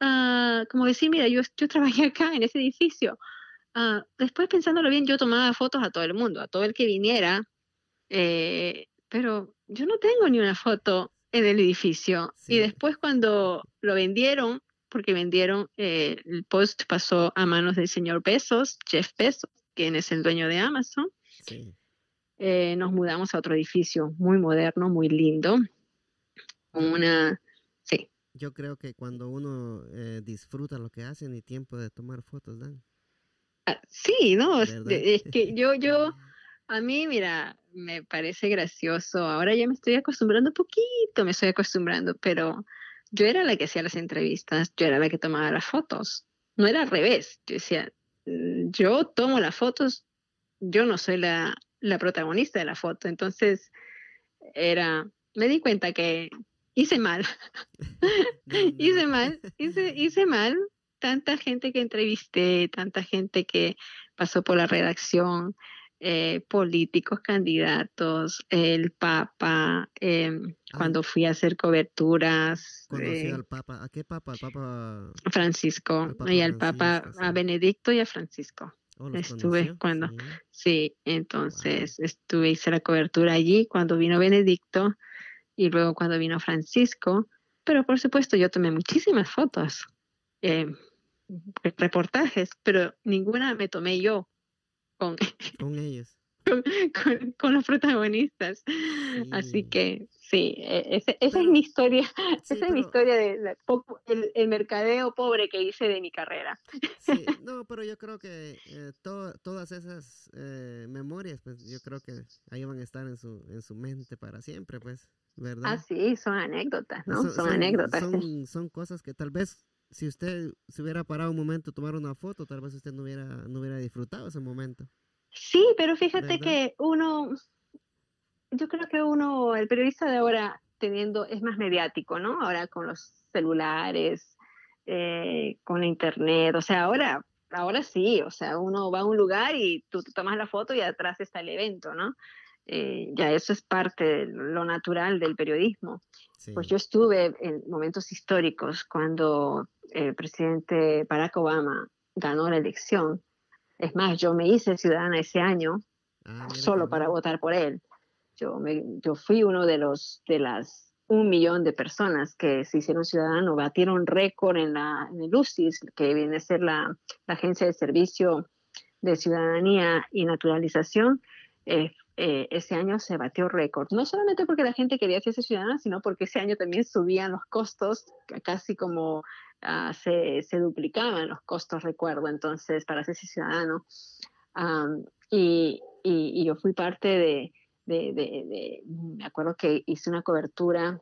uh, como decir, mira, yo, trabajé acá en ese edificio. Uh, después pensándolo bien, yo tomaba fotos a todo el mundo, a todo el que viniera, eh, pero yo no tengo ni una foto en el edificio. Y después cuando lo vendieron, porque vendieron, eh, el post pasó a manos del señor Bezos, Jeff Bezos, quien es el dueño de Amazon. Eh, nos mudamos a otro edificio muy moderno, muy lindo, con una... Sí. Yo creo que cuando uno eh, disfruta lo que hace, ni tiempo de tomar fotos dan. Ah, sí, no, es, es, que yo, yo, a mí, mira, me parece gracioso. Ahora ya me estoy acostumbrando un poquito, me estoy acostumbrando, pero yo era la que hacía las entrevistas, yo era la que tomaba las fotos. No era al revés. Yo decía, mm, yo tomo las fotos, yo no soy la, la protagonista de la foto. Entonces, era, me di cuenta que hice mal. hice mal, hice, hice mal. Tanta gente que entrevisté, tanta gente que pasó por la redacción, eh, políticos, candidatos, el Papa, em, cuando fui a hacer coberturas. Eh, al Papa? ¿A qué Papa? Papa Francisco. y al Papa, a Benedicto y a Francisco. Oh, estuve cuando, sí, entonces estuve, hice la cobertura allí cuando vino Benedicto y luego cuando vino Francisco, pero por supuesto yo tomé muchísimas fotos, em, reportajes, pero ninguna me tomé yo con, con ellos. Con, los protagonistas. Así que sí, e, esa es mi historia, esa es mi historia de el, mercadeo pobre que hice de mi carrera. Sí, no, pero yo creo que eh, todas esas eh, memorias, pues yo creo que ahí van a estar en su, en su mente para siempre, pues, ¿verdad? Ah, sí, son anécdotas, ¿no? Son, anécdotas. Son, son cosas que tal vez si usted se hubiera parado un momento a tomar una foto, tal vez usted no hubiera, no hubiera disfrutado ese momento. Sí, pero fíjate que uno, yo creo que uno, el periodista de ahora teniendo, es más mediático, ¿no? Ahora con los celulares, eh, con internet, o sea, ahora, ahora sí, o sea, uno va a un lugar y tú, tomas la foto y atrás está el evento, ¿no? Eh, ya eso es parte de lo natural del periodismo. Pues yo estuve en momentos históricos cuando el presidente Barack Obama ganó la elección. Es más, yo me hice ciudadana ese año ah, solo para votar por él. Yo, me, yo fui uno de los de las un millón de personas que se hicieron ciudadanos, batieron récord en, la, en el UCIS, que viene a ser la, la Agencia de Servicio de Ciudadanía y Naturalización. Eh, eh, ese año se batió récord. No solamente porque la gente quería hacerse ciudadana, sino porque ese año también subían los costos, casi como uh, se, se, duplicaban los costos, recuerdo, entonces, para hacerse ciudadano. Um, y, y, y, yo fui parte de, de, de, me acuerdo que hice una cobertura,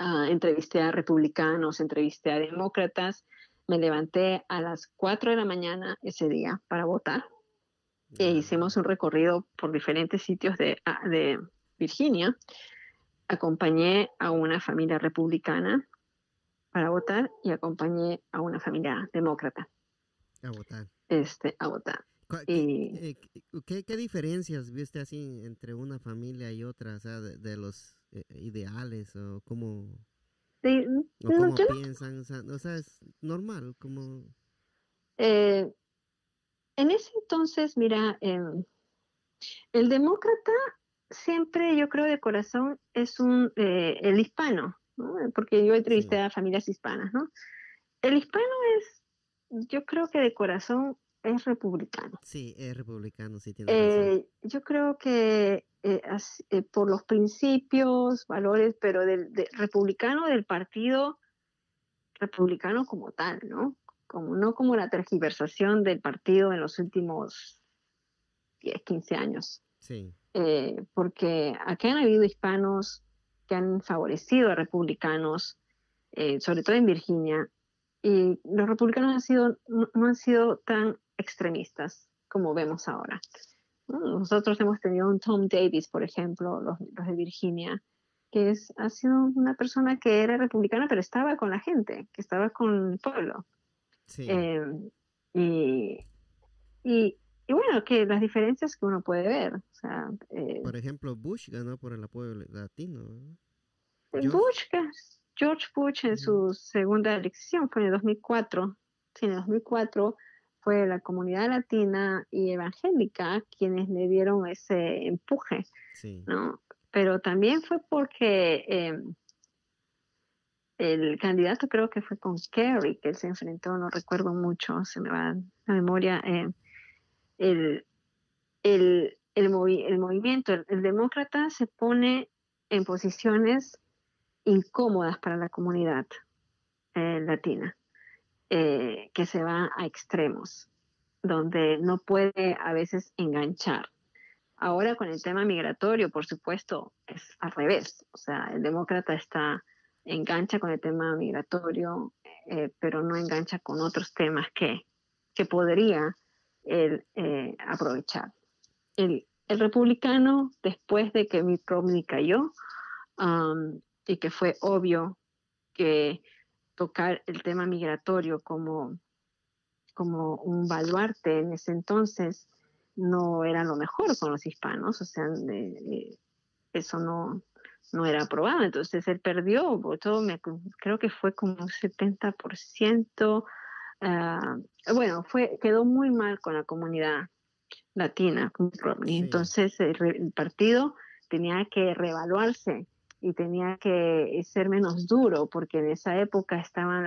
uh, entrevisté a republicanos, entrevisté a demócratas, me levanté a las 4 de la mañana ese día para votar e hicimos un recorrido por diferentes sitios de, ah, de Virginia. Acompañé a una familia republicana para votar y acompañé a una familia demócrata. A votar. Este, a votar. ¿Qué, ¿qué, qué, diferencias viste así entre una familia y otra, o sea, de, los eh, ideales o cómo, sí, o cómo piensan? O sea, es normal, como... Eh, en ese entonces, mira, em, el demócrata siempre, yo creo, de corazón es un, eh, el hispano, ¿no? porque yo entrevisté a familias hispanas, ¿no? El hispano es, yo creo que de corazón es republicano. Sí, es republicano, sí tiene razón. Eh, yo creo que eh, por los principios, valores, pero del republicano del partido republicano como tal, ¿no? como no como la tergiversación del partido en los últimos 10, 15 años. Sí. Eh, porque aquí han habido hispanos que han favorecido a republicanos, eh, sobre todo en Virginia, y los republicanos han sido, no, han sido tan extremistas como vemos ahora. Nosotros hemos tenido un Tom Davis, por ejemplo, los, los de Virginia, que es, ha sido una persona que era republicana, pero estaba con la gente, que estaba con el pueblo. Em, y, y, bueno, que las diferencias que uno puede ver. O sea, eh, por ejemplo, Bush ganó por el apoyo latino. Bush, George Bush en su segunda elección fue en el 2004. Sí, en el 2004 fue la comunidad latina y evangélica quienes le dieron ese empuje, ¿no? Pero también fue porque eh, el candidato creo que fue con Kerry, que él se enfrentó, no recuerdo mucho, se me va la memoria, eh, el, el, el, movimiento, el, demócrata se pone en posiciones incómodas para la comunidad eh, latina, eh, que se va a extremos, donde no puede a veces enganchar. Ahora con el tema migratorio, por supuesto, es al revés, o sea, el demócrata está engancha con el tema migratorio, eh, pero no engancha con otros temas que, que podría él eh, aprovechar. El, el, republicano, después de que Mitt Romney cayó y que fue obvio que tocar el tema migratorio como, como un baluarte en ese entonces no era lo mejor con los hispanos, o sea, eso no, no era aprobado. Entonces él perdió, todo me, creo que fue como un 70%. Ah, bueno, fue, quedó muy mal con la comunidad latina. Entonces el, partido tenía que reevaluarse y tenía que ser menos duro, porque en esa época estaban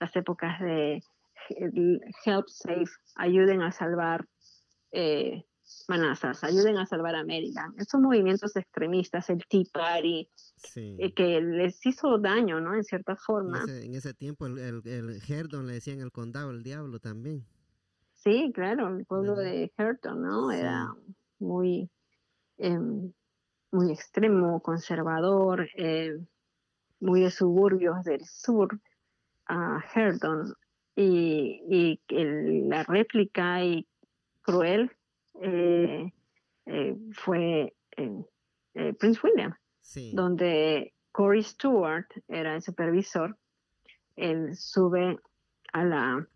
las épocas de Help Safe, ayuden a salvar eh, manazas, ayuden a salvar a América. Esos movimientos extremistas, el Tea Party, eh, que les hizo daño, ¿no? En cierta forma. En ese, tiempo el, el, Herdon le decían el condado, el diablo también. Sí, claro, el pueblo de Herdon, ¿no? Era muy, em, muy extremo, conservador, eh, muy de suburbios del sur, a Herdon. Y, y la réplica y cruel eh, fue Prince William, donde Corey Stewart era el supervisor. Él sube a la,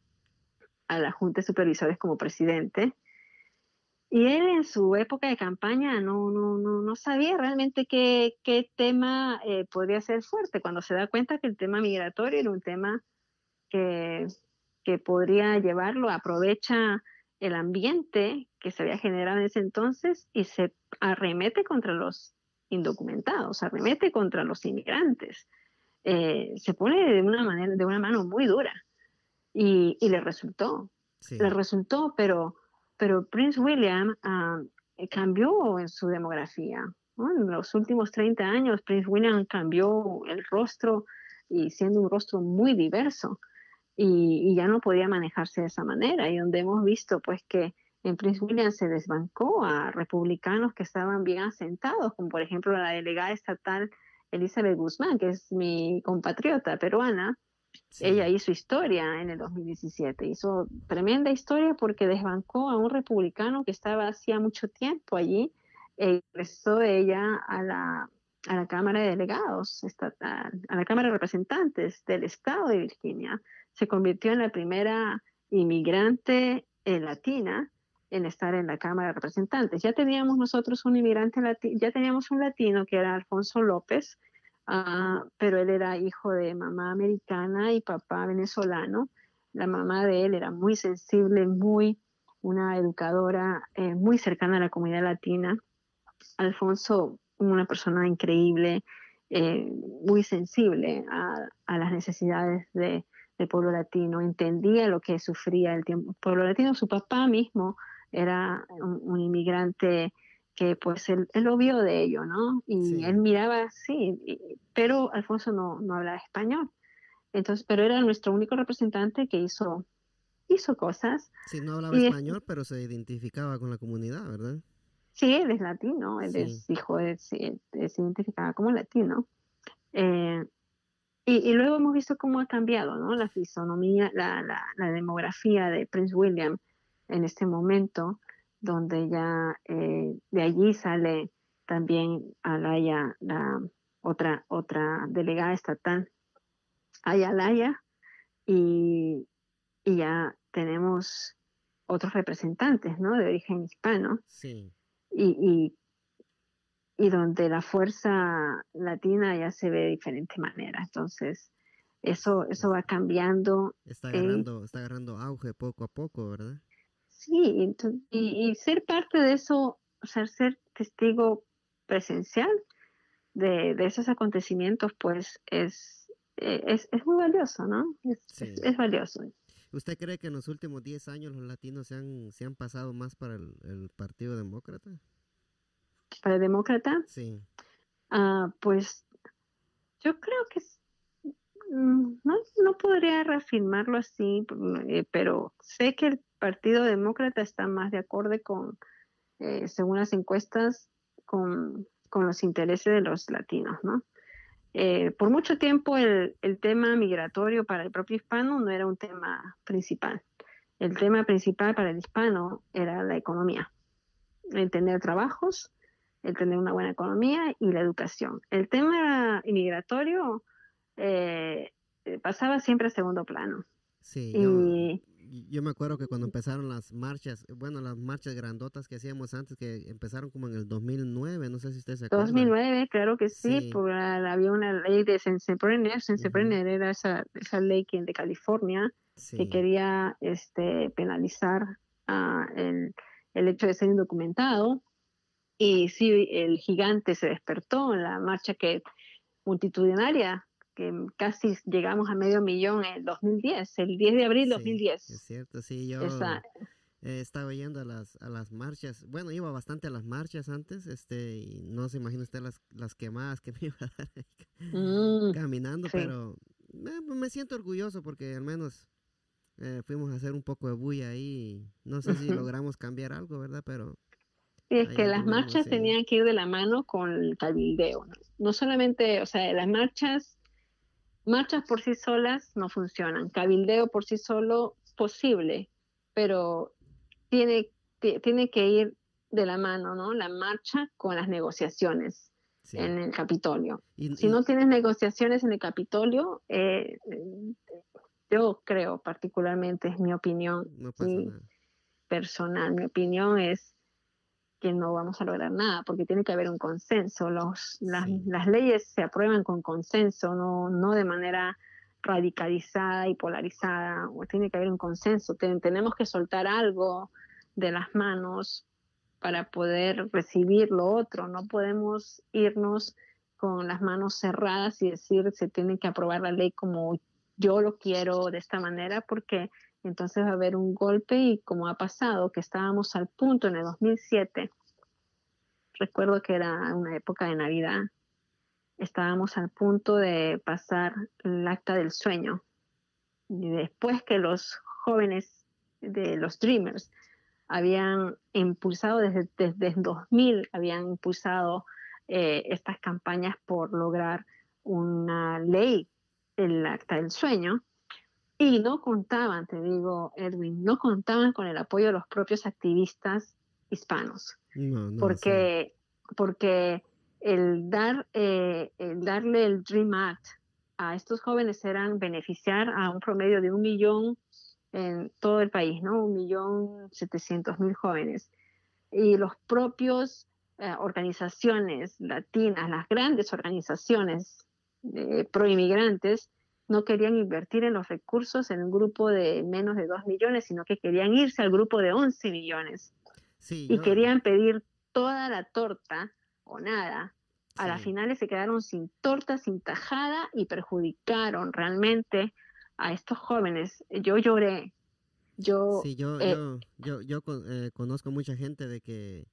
a la Junta de Supervisores como presidente y él en su época de campaña no, no, no, no sabía realmente qué, qué tema eh, podría ser fuerte. Cuando se da cuenta que el tema migratorio era un tema que, que podría llevarlo, aprovecha el ambiente que se había generado en ese entonces y se arremete contra los indocumentados, arremete contra los inmigrantes. Eh, se pone de una manera, de una mano muy dura y, y le resultó, le resultó, pero pero Prince William ah, cambió en su demografía. En los últimos 30 años, Prince William cambió el rostro y siendo un rostro muy diverso y, ya no podía manejarse de esa manera. Y donde hemos visto pues que en Prince William se desbancó a republicanos que estaban bien asentados, como por ejemplo la delegada estatal Elizabeth Guzmán, que es mi compatriota peruana, ella hizo historia en el 2017, hizo tremenda historia porque desbancó a un republicano que estaba hacía mucho tiempo allí, e ingresó ella a la, a la Cámara de Delegados estatal, a la Cámara de Representantes del Estado de Virginia. Se convirtió en la primera inmigrante eh, latina en estar en la Cámara de Representantes. Ya teníamos nosotros un inmigrante latino, ya teníamos un latino que era Alfonso López, Ah, pero él era hijo de mamá americana y papá venezolano. La mamá de él era muy sensible, muy una educadora eh, muy cercana a la comunidad latina. Alfonso, una persona increíble, eh, muy sensible a, las necesidades del pueblo latino, entendía lo que sufría el, tiempo, pueblo latino. Su papá mismo era un inmigrante que pues él, lo vio de ello, ¿no? Y él miraba, sí, pero Alfonso no, no hablaba español. Entonces, pero era nuestro único representante que hizo, hizo cosas. Sí, no hablaba español, pero se identificaba con la comunidad, ¿verdad? Sí, él es latino, él es hijo, de, se, identificaba como latino. Eh, y, y, luego hemos visto cómo ha cambiado, ¿no? La fisonomía, la, la, la demografía de Prince William en este momento donde ya eh, de allí sale también Alaya, la otra, otra delegada estatal, Ayalaya, y, y ya tenemos otros representantes, ¿no? De origen hispano. Sí. Y, y, donde la fuerza latina ya se ve de diferente manera. Entonces, eso, eso va cambiando. Está agarrando, está agarrando auge poco a poco, ¿verdad? Sí, y, ser parte de eso, o sea, ser testigo presencial de, esos acontecimientos, pues es, e, es, es, muy valioso, ¿no? Es, valioso. ¿Usted cree que en los últimos 10 años los latinos se han, se han pasado más para el, Partido Demócrata? ¿Para el Demócrata? Sí. Ah, pues yo creo que mm, no, no podría reafirmarlo así, eh, pero sé que el Partido Demócrata está más de acuerdo con, eh, según las encuestas, con, los intereses de los latinos, ¿no? Eh, por mucho tiempo el, tema migratorio para el propio hispano no era un tema principal. El tema principal para el hispano era la economía, el tener trabajos, el tener una buena economía y la educación. El tema migratorio eh, pasaba siempre a segundo plano. Sí, y, yo me acuerdo que cuando empezaron las marchas, bueno, las marchas grandotas que hacíamos antes, que empezaron como en el 2009, no sé si ustedes se acuerdan. 2009, claro que sí, había una ley de Senseprener, Senseprener era esa, esa ley que, de California que quería este, penalizar el, el hecho de ser indocumentado. Y sí, el gigante se despertó en la marcha que multitudinaria que casi llegamos a medio millón en el 2010, el 10 de abril de 2010. Es cierto, sí, yo he estado yendo a las, a las marchas, bueno, iba bastante a las marchas antes, este, y no se imagina usted las, las quemadas que me iba a dar mm, caminando, pero me, siento orgulloso porque al menos eh, fuimos a hacer un poco de bulla ahí, no sé si logramos cambiar algo, ¿verdad? Pero... es que las marchas tenían que ir de la mano con el cabildeo, ¿no? no solamente, o sea, las marchas Marchas por sí solas no funcionan. Cabildeo por sí solo posible, pero tiene tiene que ir de la mano, ¿no? La marcha con las negociaciones en el Capitolio. si no tienes negociaciones en el Capitolio, eh, yo creo particularmente, es mi opinión personal, mi opinión es que no vamos a lograr nada, porque tiene que haber un consenso. Los, las, las, leyes se aprueban con consenso, no, no de manera radicalizada y polarizada, o tiene que haber un consenso. tenemos que soltar algo de las manos para poder recibir lo otro. No podemos irnos con las manos cerradas y decir se tiene que aprobar la ley como yo lo quiero de esta manera, porque entonces va a haber un golpe y como ha pasado, que estábamos al punto en el 2007, recuerdo que era una época de Navidad, estábamos al punto de pasar el acta del sueño. Y después que los jóvenes de los Dreamers habían impulsado desde, desde 2000, habían impulsado eh, estas campañas por lograr una ley, el acta del sueño, y no contaban, te digo, Edwin, no contaban con el apoyo de los propios activistas hispanos. porque, porque el, dar, eh, el darle el Dream Act a estos jóvenes eran beneficiar a un promedio de un millón en todo el país, ¿no? Un millón setecientos mil jóvenes. Y los propios eh, organizaciones latinas, las grandes organizaciones eh, pro inmigrantes, no querían invertir en los recursos en un grupo de menos de 2 millones, sino que querían irse al grupo de 11 millones. y querían pedir toda la torta o nada. A las finales se quedaron sin torta, sin tajada y perjudicaron realmente a estos jóvenes. Yo lloré. Yo, sí, yo, eh, yo, yo, eh, conozco mucha gente de que,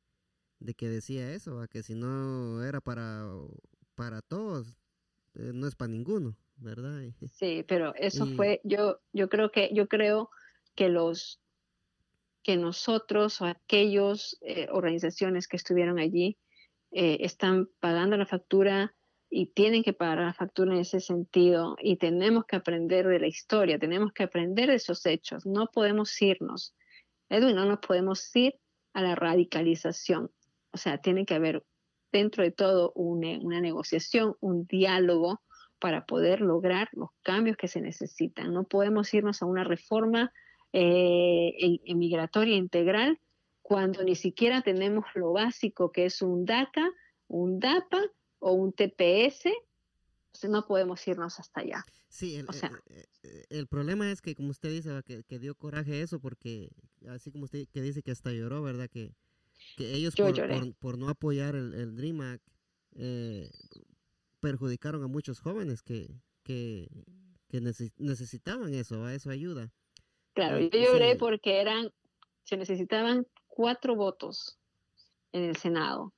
de que decía eso, a que si no era para, para todos, eh, no es para ninguno. ¿Verdad? Sí, pero eso fue, yo, yo creo que, yo creo que los que nosotros o aquellos eh, organizaciones que estuvieron allí eh, están pagando la factura y tienen que pagar la factura en ese sentido y tenemos que aprender de la historia, tenemos que aprender de esos hechos, no podemos irnos, Edwin, no nos podemos ir a la radicalización, o sea, tiene que haber dentro de todo una, una negociación, un diálogo para poder lograr los cambios que se necesitan. No podemos irnos a una reforma eh, migratoria integral cuando ni siquiera tenemos lo básico que es un DACA, un DAPA o un TPS. no podemos irnos hasta allá. Sí, el, eh, eh, el, problema es que, como usted dice, que, dio coraje eso, porque así como usted que dice que hasta lloró, ¿verdad? Que, que ellos por, no apoyar el, el DREAM Act, eh, perjudicaron a muchos jóvenes que, que, necesitaban eso, a eso ayuda. Claro, yo lloré porque eran, se necesitaban cuatro votos en el Senado.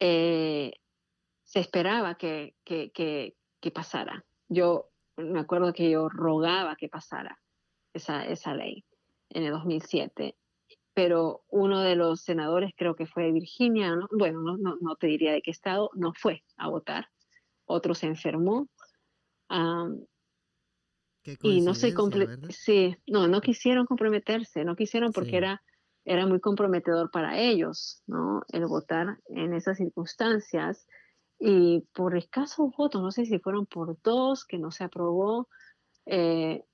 Eh, se esperaba que, que, que, pasara. Yo me acuerdo que yo rogaba que pasara esa, esa ley en el 2007 pero uno de los senadores, creo que fue de Virginia, bueno, no, no, te diría de qué estado, no fue a votar. Otro se enfermó. y no se sí, no, no quisieron comprometerse, no quisieron porque era, era muy comprometedor para ellos, ¿no? El votar en esas circunstancias. Y por escasos votos, no sé si fueron por dos, que no se aprobó, eh,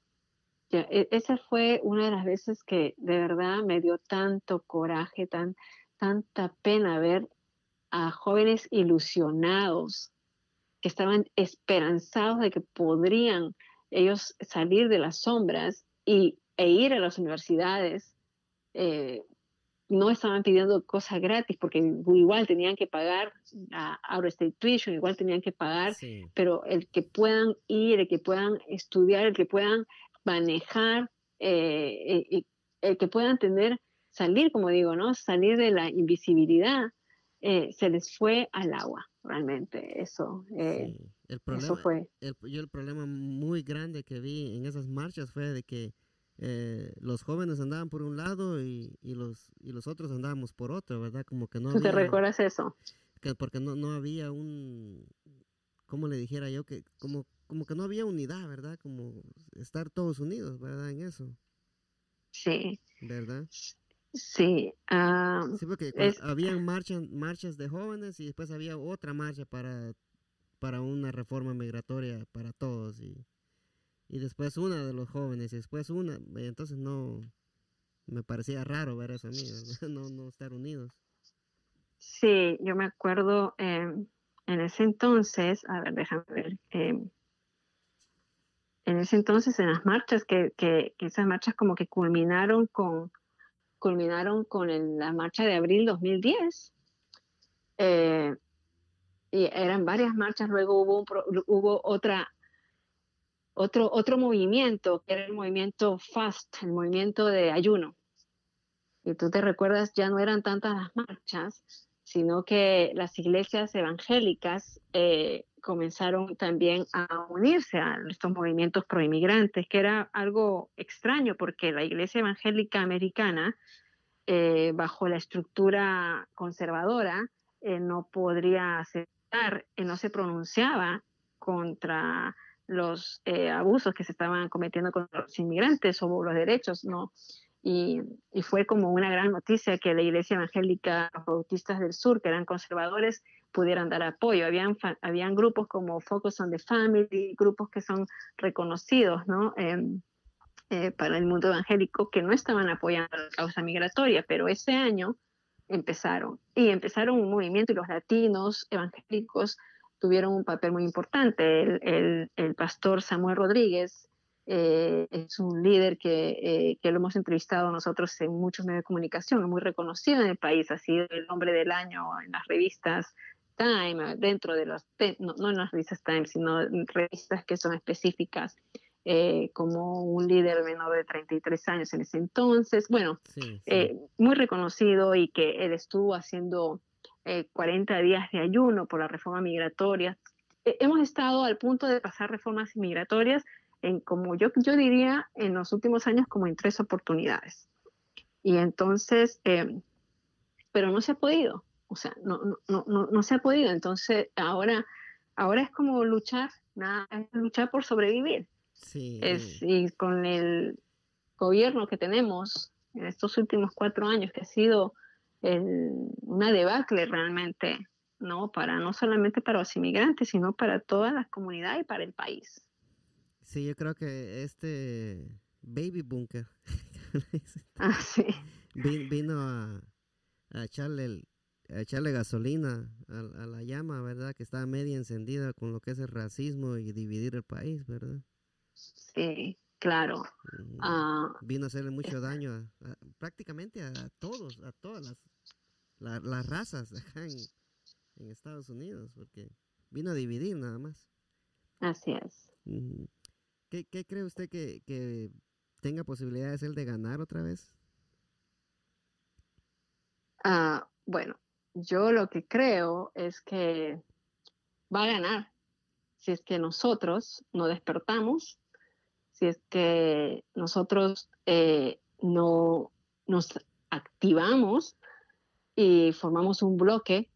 e, esa fue una de las veces que de verdad me dio tanto coraje, tan, tanta pena ver a jóvenes ilusionados que estaban esperanzados de que podrían ellos salir de las sombras y, e ir a las universidades. Eh, no estaban pidiendo cosas gratis porque igual tenían que pagar a Out State Tuition, igual tenían que pagar, pero el que puedan ir, el que puedan estudiar, el que puedan manejar, eh, eh, el que puedan tener, salir, como digo, ¿no? Salir de la invisibilidad, eh, se les fue al agua, realmente, eso. el problema, fue. El, yo el problema muy grande que vi en esas marchas fue de que los jóvenes andaban por un lado y, y, los, y los otros andábamos por otro, ¿verdad? Como que no... ¿Tú te recuerdas eso? Que porque no, no había un, ¿cómo le dijera yo? Que como como que no había unidad, ¿verdad? Como estar todos unidos, ¿verdad? En eso. Sí. ¿Verdad? Sí, ah, sí porque había marchas, marchas de jóvenes y después había otra marcha para, para una reforma migratoria para todos y, y después una de los jóvenes y después una, entonces no, me parecía raro ver eso a mí, no, no estar unidos. Sí, yo me acuerdo em, en ese entonces, a ver, déjame ver, em, en ese entonces en las marchas, que, que, esas marchas como que culminaron con, culminaron con la marcha de abril 2010. Eh, y eran varias marchas, luego hubo, hubo otra, otro, otro movimiento, que era el movimiento FAST, el movimiento de ayuno. Y tú te recuerdas, ya no eran tantas las marchas, sino que las iglesias evangélicas eh, comenzaron también a unirse a estos movimientos proinmigrantes, que era algo extraño porque la iglesia evangélica americana, eh, bajo la estructura conservadora, eh, no podría aceptar, no se pronunciaba contra los abusos que se estaban cometiendo con los inmigrantes o los derechos, no y, fue como una gran noticia que la Iglesia Evangélica, bautistas del sur, que eran conservadores, pudieran dar apoyo. Habían, habían grupos como Focus on the Family, grupos que son reconocidos ¿no? Em, eh, para el mundo evangélico que no estaban apoyando la causa migratoria, pero ese año empezaron y empezaron un movimiento y los latinos evangélicos tuvieron un papel muy importante. El, el pastor Samuel Rodríguez eh, es un líder que, eh, que, lo hemos entrevistado nosotros en muchos medios de comunicación, muy reconocido en el país, ha sido el hombre del año en las revistas Time, dentro de las, no, en las revistas Time, sino en revistas que son específicas, eh, como un líder menor de 33 años en ese entonces, bueno, muy reconocido y que él estuvo haciendo 40 días de ayuno por la reforma migratoria. hemos estado al punto de pasar reformas migratorias en como yo, yo diría en los últimos años como en tres oportunidades. Y entonces, eh, pero no se ha podido, o sea, no, no, no, no se ha podido. Entonces, ahora, ahora es como luchar, nada, es luchar por sobrevivir. Sí. Es, y con el gobierno que tenemos en estos últimos cuatro años, que ha sido una debacle realmente, ¿no? Para, no solamente para los inmigrantes, sino para toda la comunidad y para el país. Sí, yo creo que este Baby Bunker ah, sí. vino a, echarle echarle gasolina a, la llama, ¿verdad? Que estaba media encendida con lo que es el racismo y dividir el país, ¿verdad? Sí, claro. Ah, vino a hacerle mucho daño prácticamente a, todos, a todas las, las razas acá en, en, Estados Unidos, porque vino a dividir nada más. Así es. ¿Qué, cree usted que, tenga posibilidades él de ganar otra vez? Ah, bueno, yo lo que creo es que va a ganar si es que nosotros no despertamos, si es que nosotros eh, no nos activamos y formamos un bloque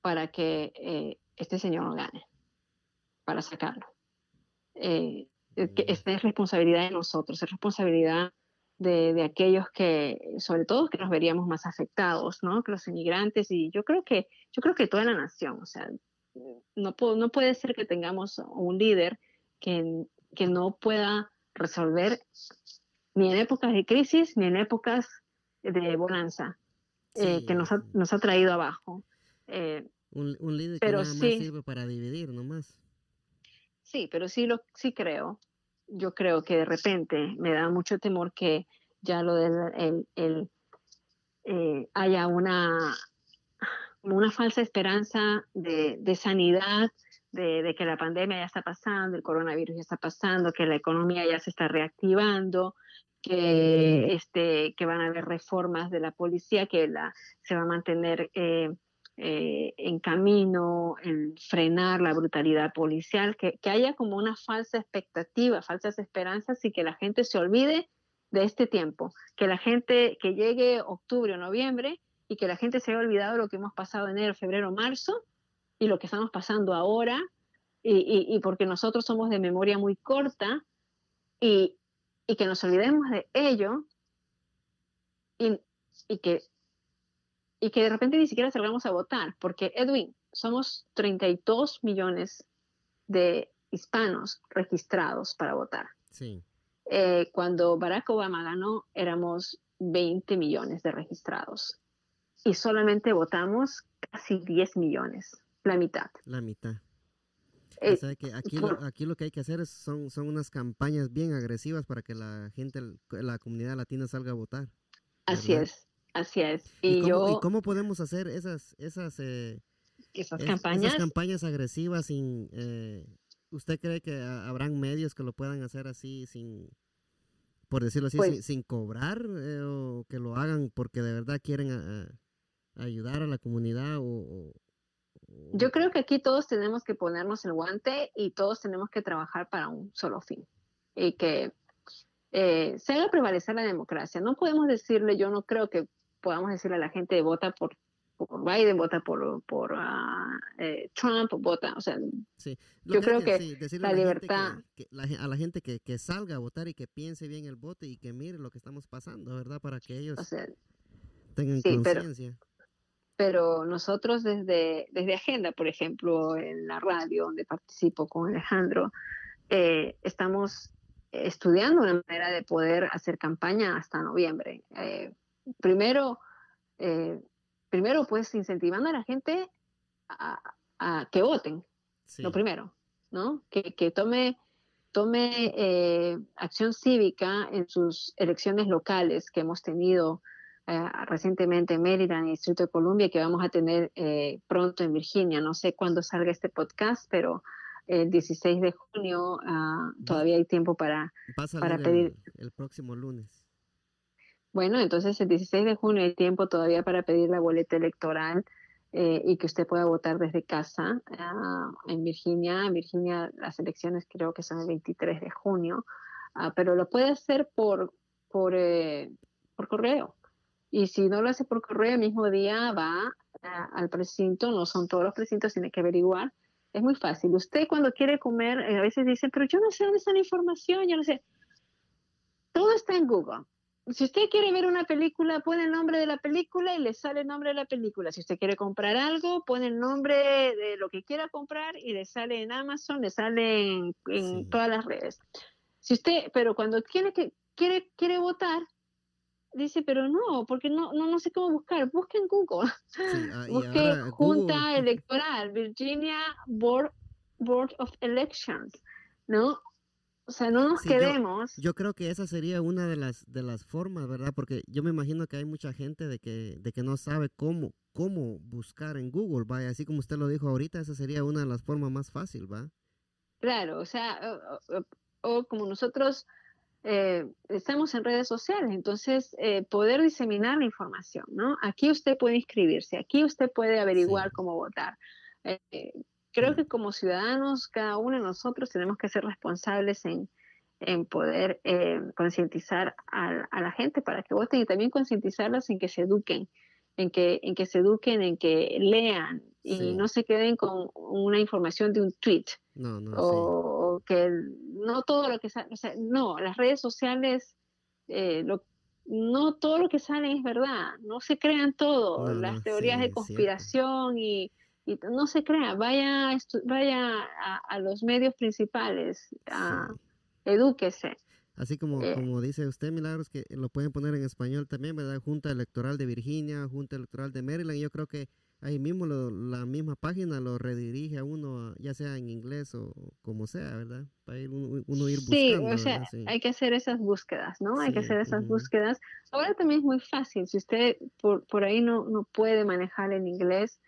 para que eh, este señor gane, para sacarlo. Eh, que esta es responsabilidad de nosotros, es responsabilidad de, de, aquellos que, sobre todo, que nos veríamos más afectados, ¿no? Que los inmigrantes y yo creo que, yo creo que toda la nación, o sea, no, no puede ser que tengamos un líder que, que no pueda resolver ni en épocas de crisis ni en épocas de bonanza, eh, que nos ha, nos ha, traído abajo. Eh, un, un, líder que nada más sirve para dividir nomás. Sí, pero sí lo sí creo. Yo creo que de repente me da mucho temor que ya lo del el, eh, haya una, una falsa esperanza de, de sanidad, de, de, que la pandemia ya está pasando, el coronavirus ya está pasando, que la economía ya se está reactivando, que, este, que van a haber reformas de la policía, que la, se va a mantener eh, eh, en camino, en frenar la brutalidad policial, que, haya como una falsa expectativa, falsas esperanzas y que la gente se olvide de este tiempo, que la gente, que llegue octubre o noviembre y que la gente se haya olvidado lo que hemos pasado enero, febrero, marzo y lo que estamos pasando ahora y, porque nosotros somos de memoria muy corta y, y que nos olvidemos de ello y, y que, y que de repente ni siquiera salgamos a votar, porque Edwin, somos 32 millones de hispanos registrados para votar. Sí. Eh, cuando Barack Obama ganó, éramos 20 millones de registrados y solamente votamos casi 10 millones, la mitad. La mitad. Eh, o sea que aquí, lo, aquí lo que hay que hacer es, son, son unas campañas bien agresivas para que la gente, la comunidad latina salga a votar. Así es, así es. ¿Y, cómo, ¿y cómo podemos hacer esas, esas, eh, esas campañas? Esas campañas agresivas sin... Eh, ¿Usted cree que habrán medios que lo puedan hacer así sin, por decirlo así, sin, pues cobrar o que lo hagan porque de verdad quieren ayudar a la comunidad o, yo creo que aquí todos tenemos que ponernos el guante y todos tenemos que trabajar para un solo fin. Y que eh, se haga prevalecer la democracia. No podemos decirle, yo no creo que podamos decirle a la gente vota por, por Biden, vota por, por uh, eh, Trump, vota, o sea, yo creo que, la, libertad... a la gente que, que, salga a votar y que piense bien el voto y que mire lo que estamos pasando, ¿verdad? Para que ellos tengan conciencia pero nosotros desde, desde Agenda, por ejemplo, en la radio donde participo con Alejandro, eh, estamos estudiando una manera de poder hacer campaña hasta noviembre. Eh, primero, eh, primero, pues incentivando a la gente a, que voten, lo primero, ¿no? Que, que tome, tome acción cívica en sus elecciones locales que hemos tenido eh, recientemente en Maryland y Distrito de Columbia que vamos a tener eh, pronto en Virginia. No sé cuándo salga este podcast, pero el 16 de junio ah, todavía hay tiempo para, para pedir. El, próximo lunes. Bueno, entonces el 16 de junio hay tiempo todavía para pedir la boleta electoral eh, y que usted pueda votar desde casa ah, en Virginia. En Virginia las elecciones creo que son el 23 de junio, ah, pero lo puede hacer por, por, por correo. Y si no lo hace por correo, el mismo día va al precinto, no son todos los precintos, tiene que averiguar. Es muy fácil. Usted cuando quiere comer, eh, a veces dice, pero yo no sé dónde está la información, yo no sé. Todo está en Google. Si usted quiere ver una película, pone el nombre de la película y le sale el nombre de la película. Si usted quiere comprar algo, pone el nombre de lo que quiera comprar y le sale en Amazon, le sale en, todas las redes. Si usted, pero cuando quiere, que, quiere, quiere votar, dice, pero no, porque no, no, no sé cómo buscar. Busque en Google. Ah, Busque Junta Electoral, Virginia Board, Board of Elections, ¿no? O sea, no nos quedemos. Yo, creo que esa sería una de las de las formas, ¿verdad? Porque yo me imagino que hay mucha gente de que de que no sabe cómo cómo buscar en Google, vaya, así como usted lo dijo ahorita, esa sería una de las formas más fáciles, ¿va? Claro, o sea, o como nosotros eh, estamos en redes sociales, entonces eh, poder diseminar la información, ¿no? Aquí usted puede inscribirse, aquí usted puede averiguar cómo votar. Eh, creo que como ciudadanos, cada uno de nosotros tenemos que ser responsables en, en poder concientizar a, la gente para que voten y también concientizarlas en que se eduquen, en que, en que se eduquen, en que lean y no se queden con una información de un tweet. No, no, o, que no todo lo que sale, o sea, no, las redes sociales, eh, no todo lo que sale es verdad, no se crean todo, las teorías de conspiración y, no se crean, vaya, vaya a, los medios principales, a, edúquese. Así como, eh. como dice usted, Milagros, que lo pueden poner en español también, ¿verdad? Junta Electoral de Virginia, Junta Electoral de Maryland, yo creo que ahí mismo la misma página lo redirige a uno, ya sea en inglés o como sea, ¿verdad? Para ir uno, ir buscando. Sí, o sea, hay que hacer esas búsquedas, ¿no? hay que hacer esas búsquedas. Ahora también es muy fácil, si usted por, por ahí no, no puede manejar en inglés,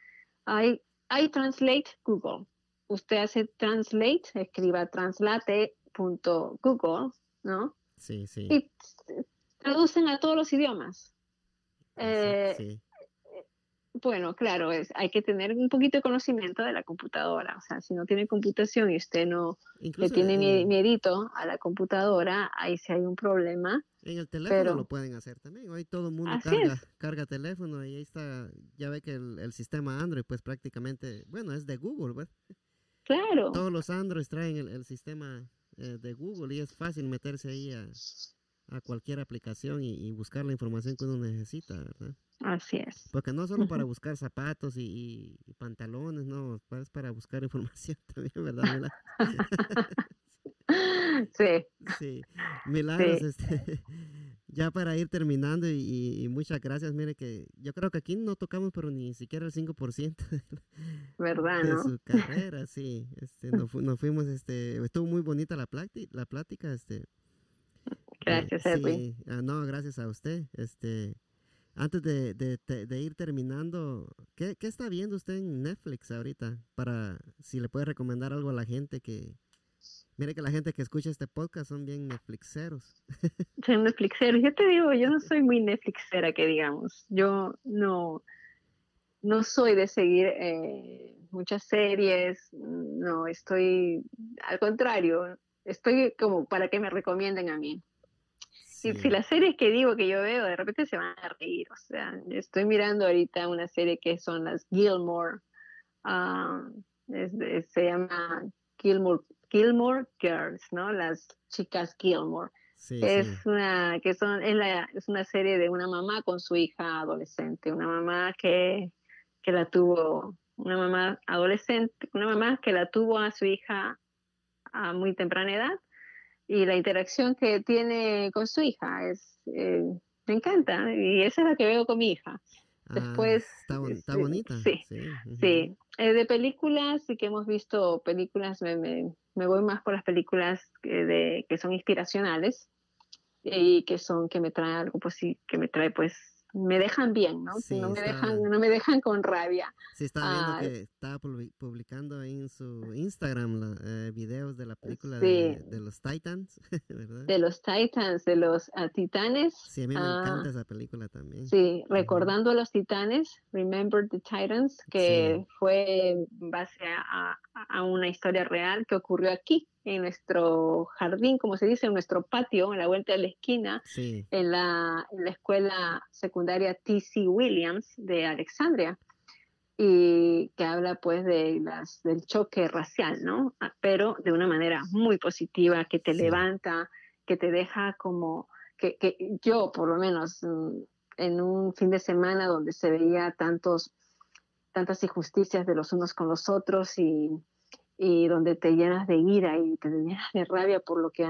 hay, hay Translate Google. Usted hace Translate, escriba translate.google, ¿no? Sí, sí. Y traducen a todos los idiomas. Eh, sí bueno, claro, es, hay que tener un poquito de conocimiento de la computadora. O sea, si no tiene computación y usted no le tiene miedito a la computadora, ahí sí hay un problema. En el teléfono lo pueden hacer también. Hoy todo el mundo carga, carga teléfono y ahí está, ya ve que el, sistema Android, pues prácticamente, bueno, es de Google, ¿verdad? Claro. Todos los Androids traen el, sistema eh, de Google y es fácil meterse ahí a, a cualquier aplicación y, buscar la información que uno necesita, ¿verdad? Así es. Porque no solo para buscar zapatos y, pantalones, no, es para buscar información también, ¿verdad? sí. Sí. Milagros, este, ya para ir terminando y, muchas gracias, mire que yo creo que aquí no tocamos pero ni siquiera el 5% ¿verdad, de su carrera, sí. Este, nos, fuimos, este, estuvo muy bonita la plática, la plática, este. Gracias, Edwin. Ah, no, gracias a usted. Este, antes de, de, ir terminando, ¿qué, ¿qué, está viendo usted en Netflix ahorita? Para si le puede recomendar algo a la gente que... Mire que la gente que escucha este podcast son bien Netflixeros. Son Netflixeros. Yo te digo, yo no soy muy Netflixera, que digamos. Yo no, no soy de seguir eh, muchas series. No, estoy... Al contrario, estoy como para que me recomienden a mí. Si, si, las series que digo que yo veo, de repente se van a reír. O sea, estoy mirando ahorita una serie que son las Gilmore. Ah, se llama Gilmore, Gilmore Girls, ¿no? Las chicas Gilmore. es una que son es, la, es una serie de una mamá con su hija adolescente, una mamá que, que la tuvo, una mamá adolescente, una mamá que la tuvo a su hija a muy temprana edad y la interacción que tiene con su hija es eh, me encanta y esa es la que veo con mi hija. Ah, Después está, está bonita. Sí, sí. Eh, de películas sí que hemos visto películas me, me, me voy más por las películas que, de, que son inspiracionales y que son que me traen algo pues sí que me trae pues me dejan bien, ¿no? no, me dejan, no me dejan con rabia. Sí, estaba viendo ah, que estaba publicando ahí en su Instagram eh, videos de la película de, los Titans, ¿verdad? De los Titans, de los ah, Titanes. Sí, a mí me ah, encanta esa película también. Sí, recordando a los Titanes, Remember the Titans, que fue base a, a una historia real que ocurrió aquí en nuestro jardín, como se dice, en nuestro patio, en la vuelta de la esquina, en, la, en, la, escuela secundaria T.C. Williams de Alexandria, y que habla pues de las, del choque racial, ¿no? Ah, pero de una manera muy positiva, que te levanta, que te deja como, que, que yo por lo menos mm, en un fin de semana donde se veía tantos tantas injusticias de los unos con los otros y y donde te llenas de ira y te llenas de rabia por lo que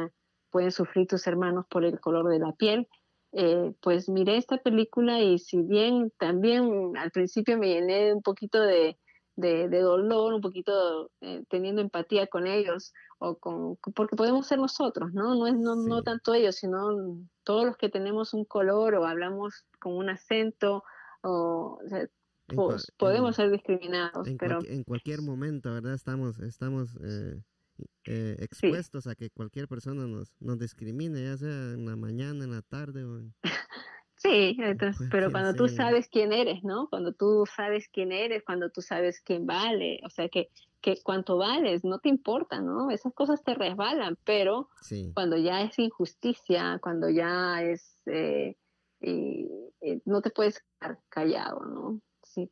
pueden sufrir tus hermanos por el color de la piel. Eh, pues miré esta película y si bien también al principio me llené un poquito de, de, dolor, un poquito eh, teniendo empatía con ellos, o con, porque podemos ser nosotros, ¿no? No es no, no tanto ellos, sino todos los que tenemos un color o hablamos con un acento, o, podemos ser discriminados, en pero... en cualquier momento, ¿verdad? Estamos, estamos eh, eh, expuestos a que cualquier persona nos, nos discrimine, ya sea en la mañana, en la tarde o Sí, entonces, pero cuando tú sabes quién eres, ¿no? Cuando tú sabes quién eres, cuando tú sabes quién vale, o sea, que, que cuánto vales, no te importa, ¿no? Esas cosas te resbalan, pero cuando ya es injusticia, cuando ya es... Eh, y, no te puedes quedar callado, ¿no?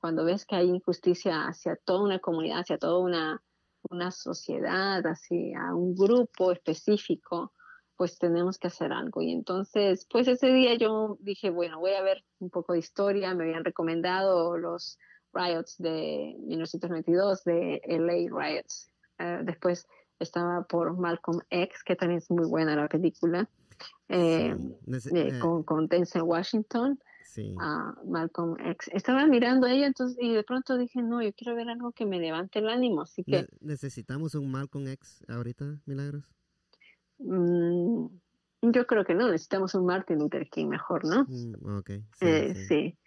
Cuando ves que hay injusticia hacia toda una comunidad, hacia toda una, una sociedad, hacia un grupo específico, pues tenemos que hacer algo. Y entonces, pues ese día yo dije, bueno, voy a ver un poco de historia, me habían recomendado los riots de 1992, de LA Riots. Eh, después estaba por Malcolm X, que también es muy buena la película, eh, eh, con, con Denzel Washington a Malcolm X. Estaba mirando a ella entonces, y de pronto dije, no, yo quiero ver algo que me levante el ánimo, así que... ¿Necesitamos un Malcolm X ahorita, Milagros? Mm, yo creo que no, necesitamos un Martin Luther King mejor, ¿no? Mm, ok. Sí, sí.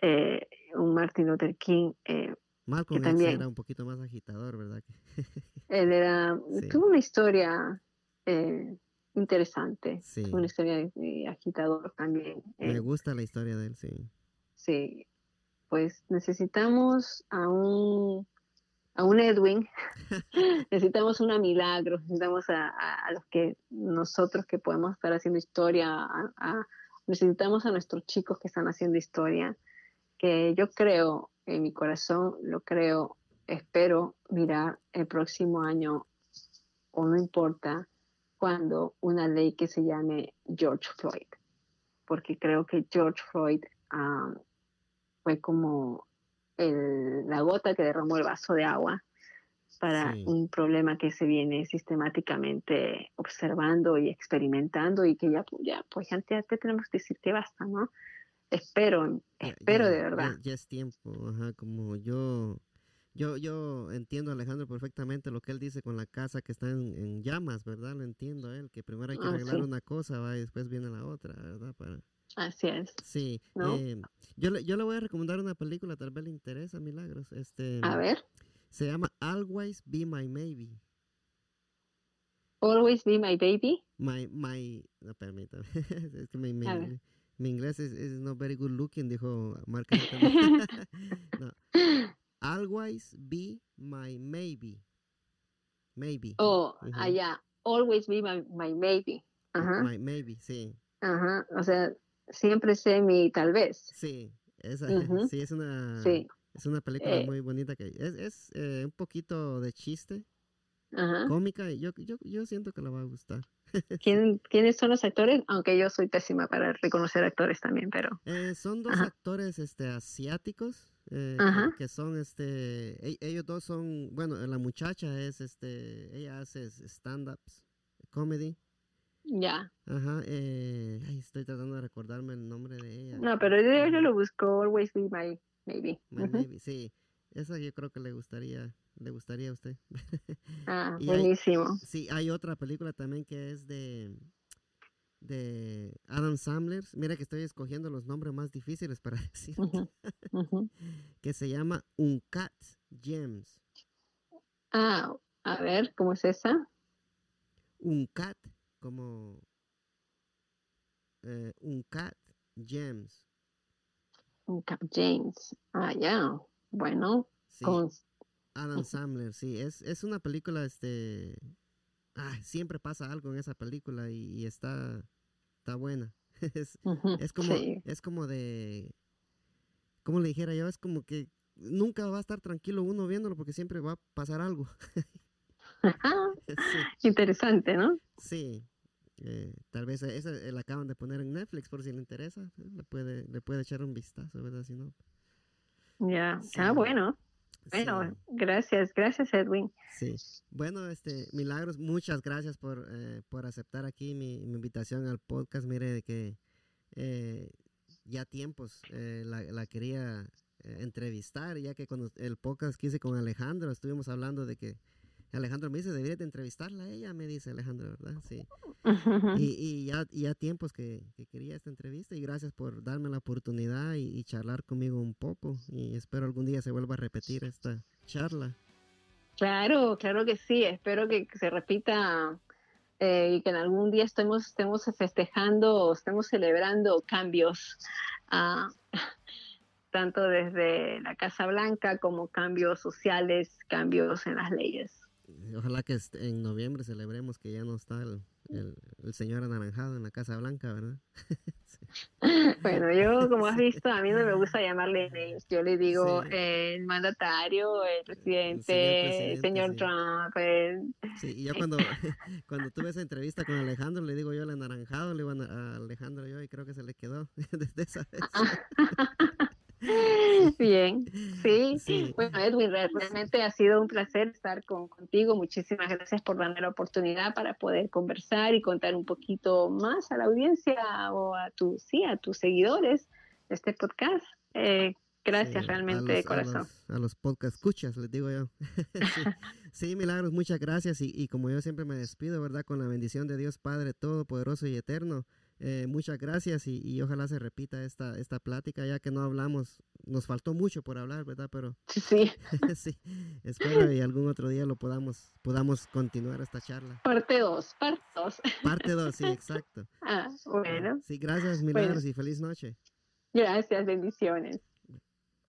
Eh, un Martin Luther King. Eh, Malcolm X era un poquito más agitador, ¿verdad? él era, tuvo una historia eh, interesante. Una historia de, agitador también. Me eh. gusta la historia de él, sí. Sí, pues necesitamos a un, a un Edwin, necesitamos una milagro, necesitamos a, a, los que nosotros que podemos estar haciendo historia, necesitamos a nuestros chicos que están haciendo historia, que yo creo en mi corazón, lo creo, espero mirar el próximo año, o no importa, cuando una ley que se llame George Floyd, porque creo que George Floyd ah, fue como la gota que derramó el vaso de agua para un problema que se viene sistemáticamente observando y experimentando y que ya, ya pues ya, ya tenemos que decir que basta, ¿no? Espero, espero de verdad. Ya, es tiempo, ajá, como yo, yo, yo entiendo Alejandro perfectamente lo que él dice con la casa que está en, llamas, ¿verdad? Lo entiendo él, que primero hay que ah, arreglar una cosa, va, y después viene la otra, ¿verdad? Para... Así es. Sí. Eh, yo, le, yo le voy a recomendar una película, tal vez le interesa, Milagros. Este, a ver. Se llama Always Be My Maybe. Always Be My Baby. My, my, no, permítame. es que mi, inglés es, no very good looking, dijo Mark no. Always Be My Maybe. Maybe. Oh, allá. Always Be My, my Maybe. Ajá. My Maybe, sí. Ajá, o sea, siempre sé mi tal vez. Sí, esa, sí, es una... Sí es una película eh. muy bonita que es, es eh, un poquito de chiste, cómica, y yo, yo, yo siento que le va a gustar. ¿Quién, ¿Quiénes son los actores? Aunque yo soy pésima para reconocer actores también, pero... Eh, son dos actores este, asiáticos. Que, son este e, ellos dos son bueno la muchacha es este ella hace stand-ups comedy ya ajá eh, estoy tratando de recordarme el nombre de ella no pero yo, yo lo busco always be my maybe. sí. Esa yo creo que le gustaría, le gustaría a usted. Ah, buenísimo. sí, hay otra película también que es de de Adam Sandler. Mira que estoy escogiendo los nombres más difíciles para decir. que se llama Uncut Gems. Ah, a ver, ¿cómo es esa? Uncut, como eh, Uncut Gems. Cap James. Ah, ya. Bueno. Con... Adam Sandler, sí. Es, es una película, este... Ah, siempre pasa algo en esa película y, está, está buena. es, es, como, es como de... Como le dijera yo, es como que nunca va a estar tranquilo uno viéndolo porque siempre va a pasar algo. Interesante, ¿no? Sí, eh, tal vez esa eh, la acaban de poner en Netflix por si le interesa. Eh, le puede, le puede echar un vistazo, ¿verdad? Si no. Ya, está bueno. Bueno, gracias, gracias Edwin. Sí, bueno, este, Milagros, muchas gracias por, por aceptar aquí mi, invitación al podcast. Mire, de que ya tiempos la, la, quería entrevistar, ya que cuando el podcast que hice con Alejandro, estuvimos hablando de que Alejandro me dice, debería de entrevistarla a ella, me dice Alejandro, ¿verdad? Sí. y, y, ya, ya tiempos que, quería esta entrevista y gracias por darme la oportunidad y, charlar conmigo un poco y espero algún día se vuelva a repetir esta charla. Claro, claro que sí, espero que, se repita eh, y que en algún día estemos, estemos festejando, estemos celebrando cambios. Ah, tanto desde la Casa Blanca como cambios sociales, cambios en las leyes. Ojalá que en noviembre celebremos que ya no está el, el, señor anaranjado en la Casa Blanca, ¿verdad? Bueno, yo, como has visto, a mí no me gusta llamarle names. Yo le digo el mandatario, el presidente, el señor, Trump. Sí, y yo cuando, cuando tuve esa entrevista con Alejandro, le digo yo el anaranjado, le iban a, Alejandro yo, y creo que se le quedó desde esa vez. Bien, sí. Bueno, Edwin, realmente ha sido un placer estar con, contigo. Muchísimas gracias por darme la oportunidad para poder conversar y contar un poquito más a la audiencia o a, tu, sí, a tus seguidores de este podcast. Eh, gracias realmente de corazón. A los, podcast escuchas, les digo yo. sí. Milagros, muchas gracias. Y, y como yo siempre me despido, ¿verdad? Con la bendición de Dios Padre Todopoderoso y Eterno. Eh, muchas gracias y, ojalá se repita esta, esta plática, ya que no hablamos, nos faltó mucho por hablar, ¿verdad? Pero sí, sí espero que algún otro día lo podamos, podamos continuar esta charla. Parte 2, parte 2. Parte 2, sí, exacto. Ah, bueno. Sí, gracias, Milagros, y feliz noche. Gracias, bendiciones.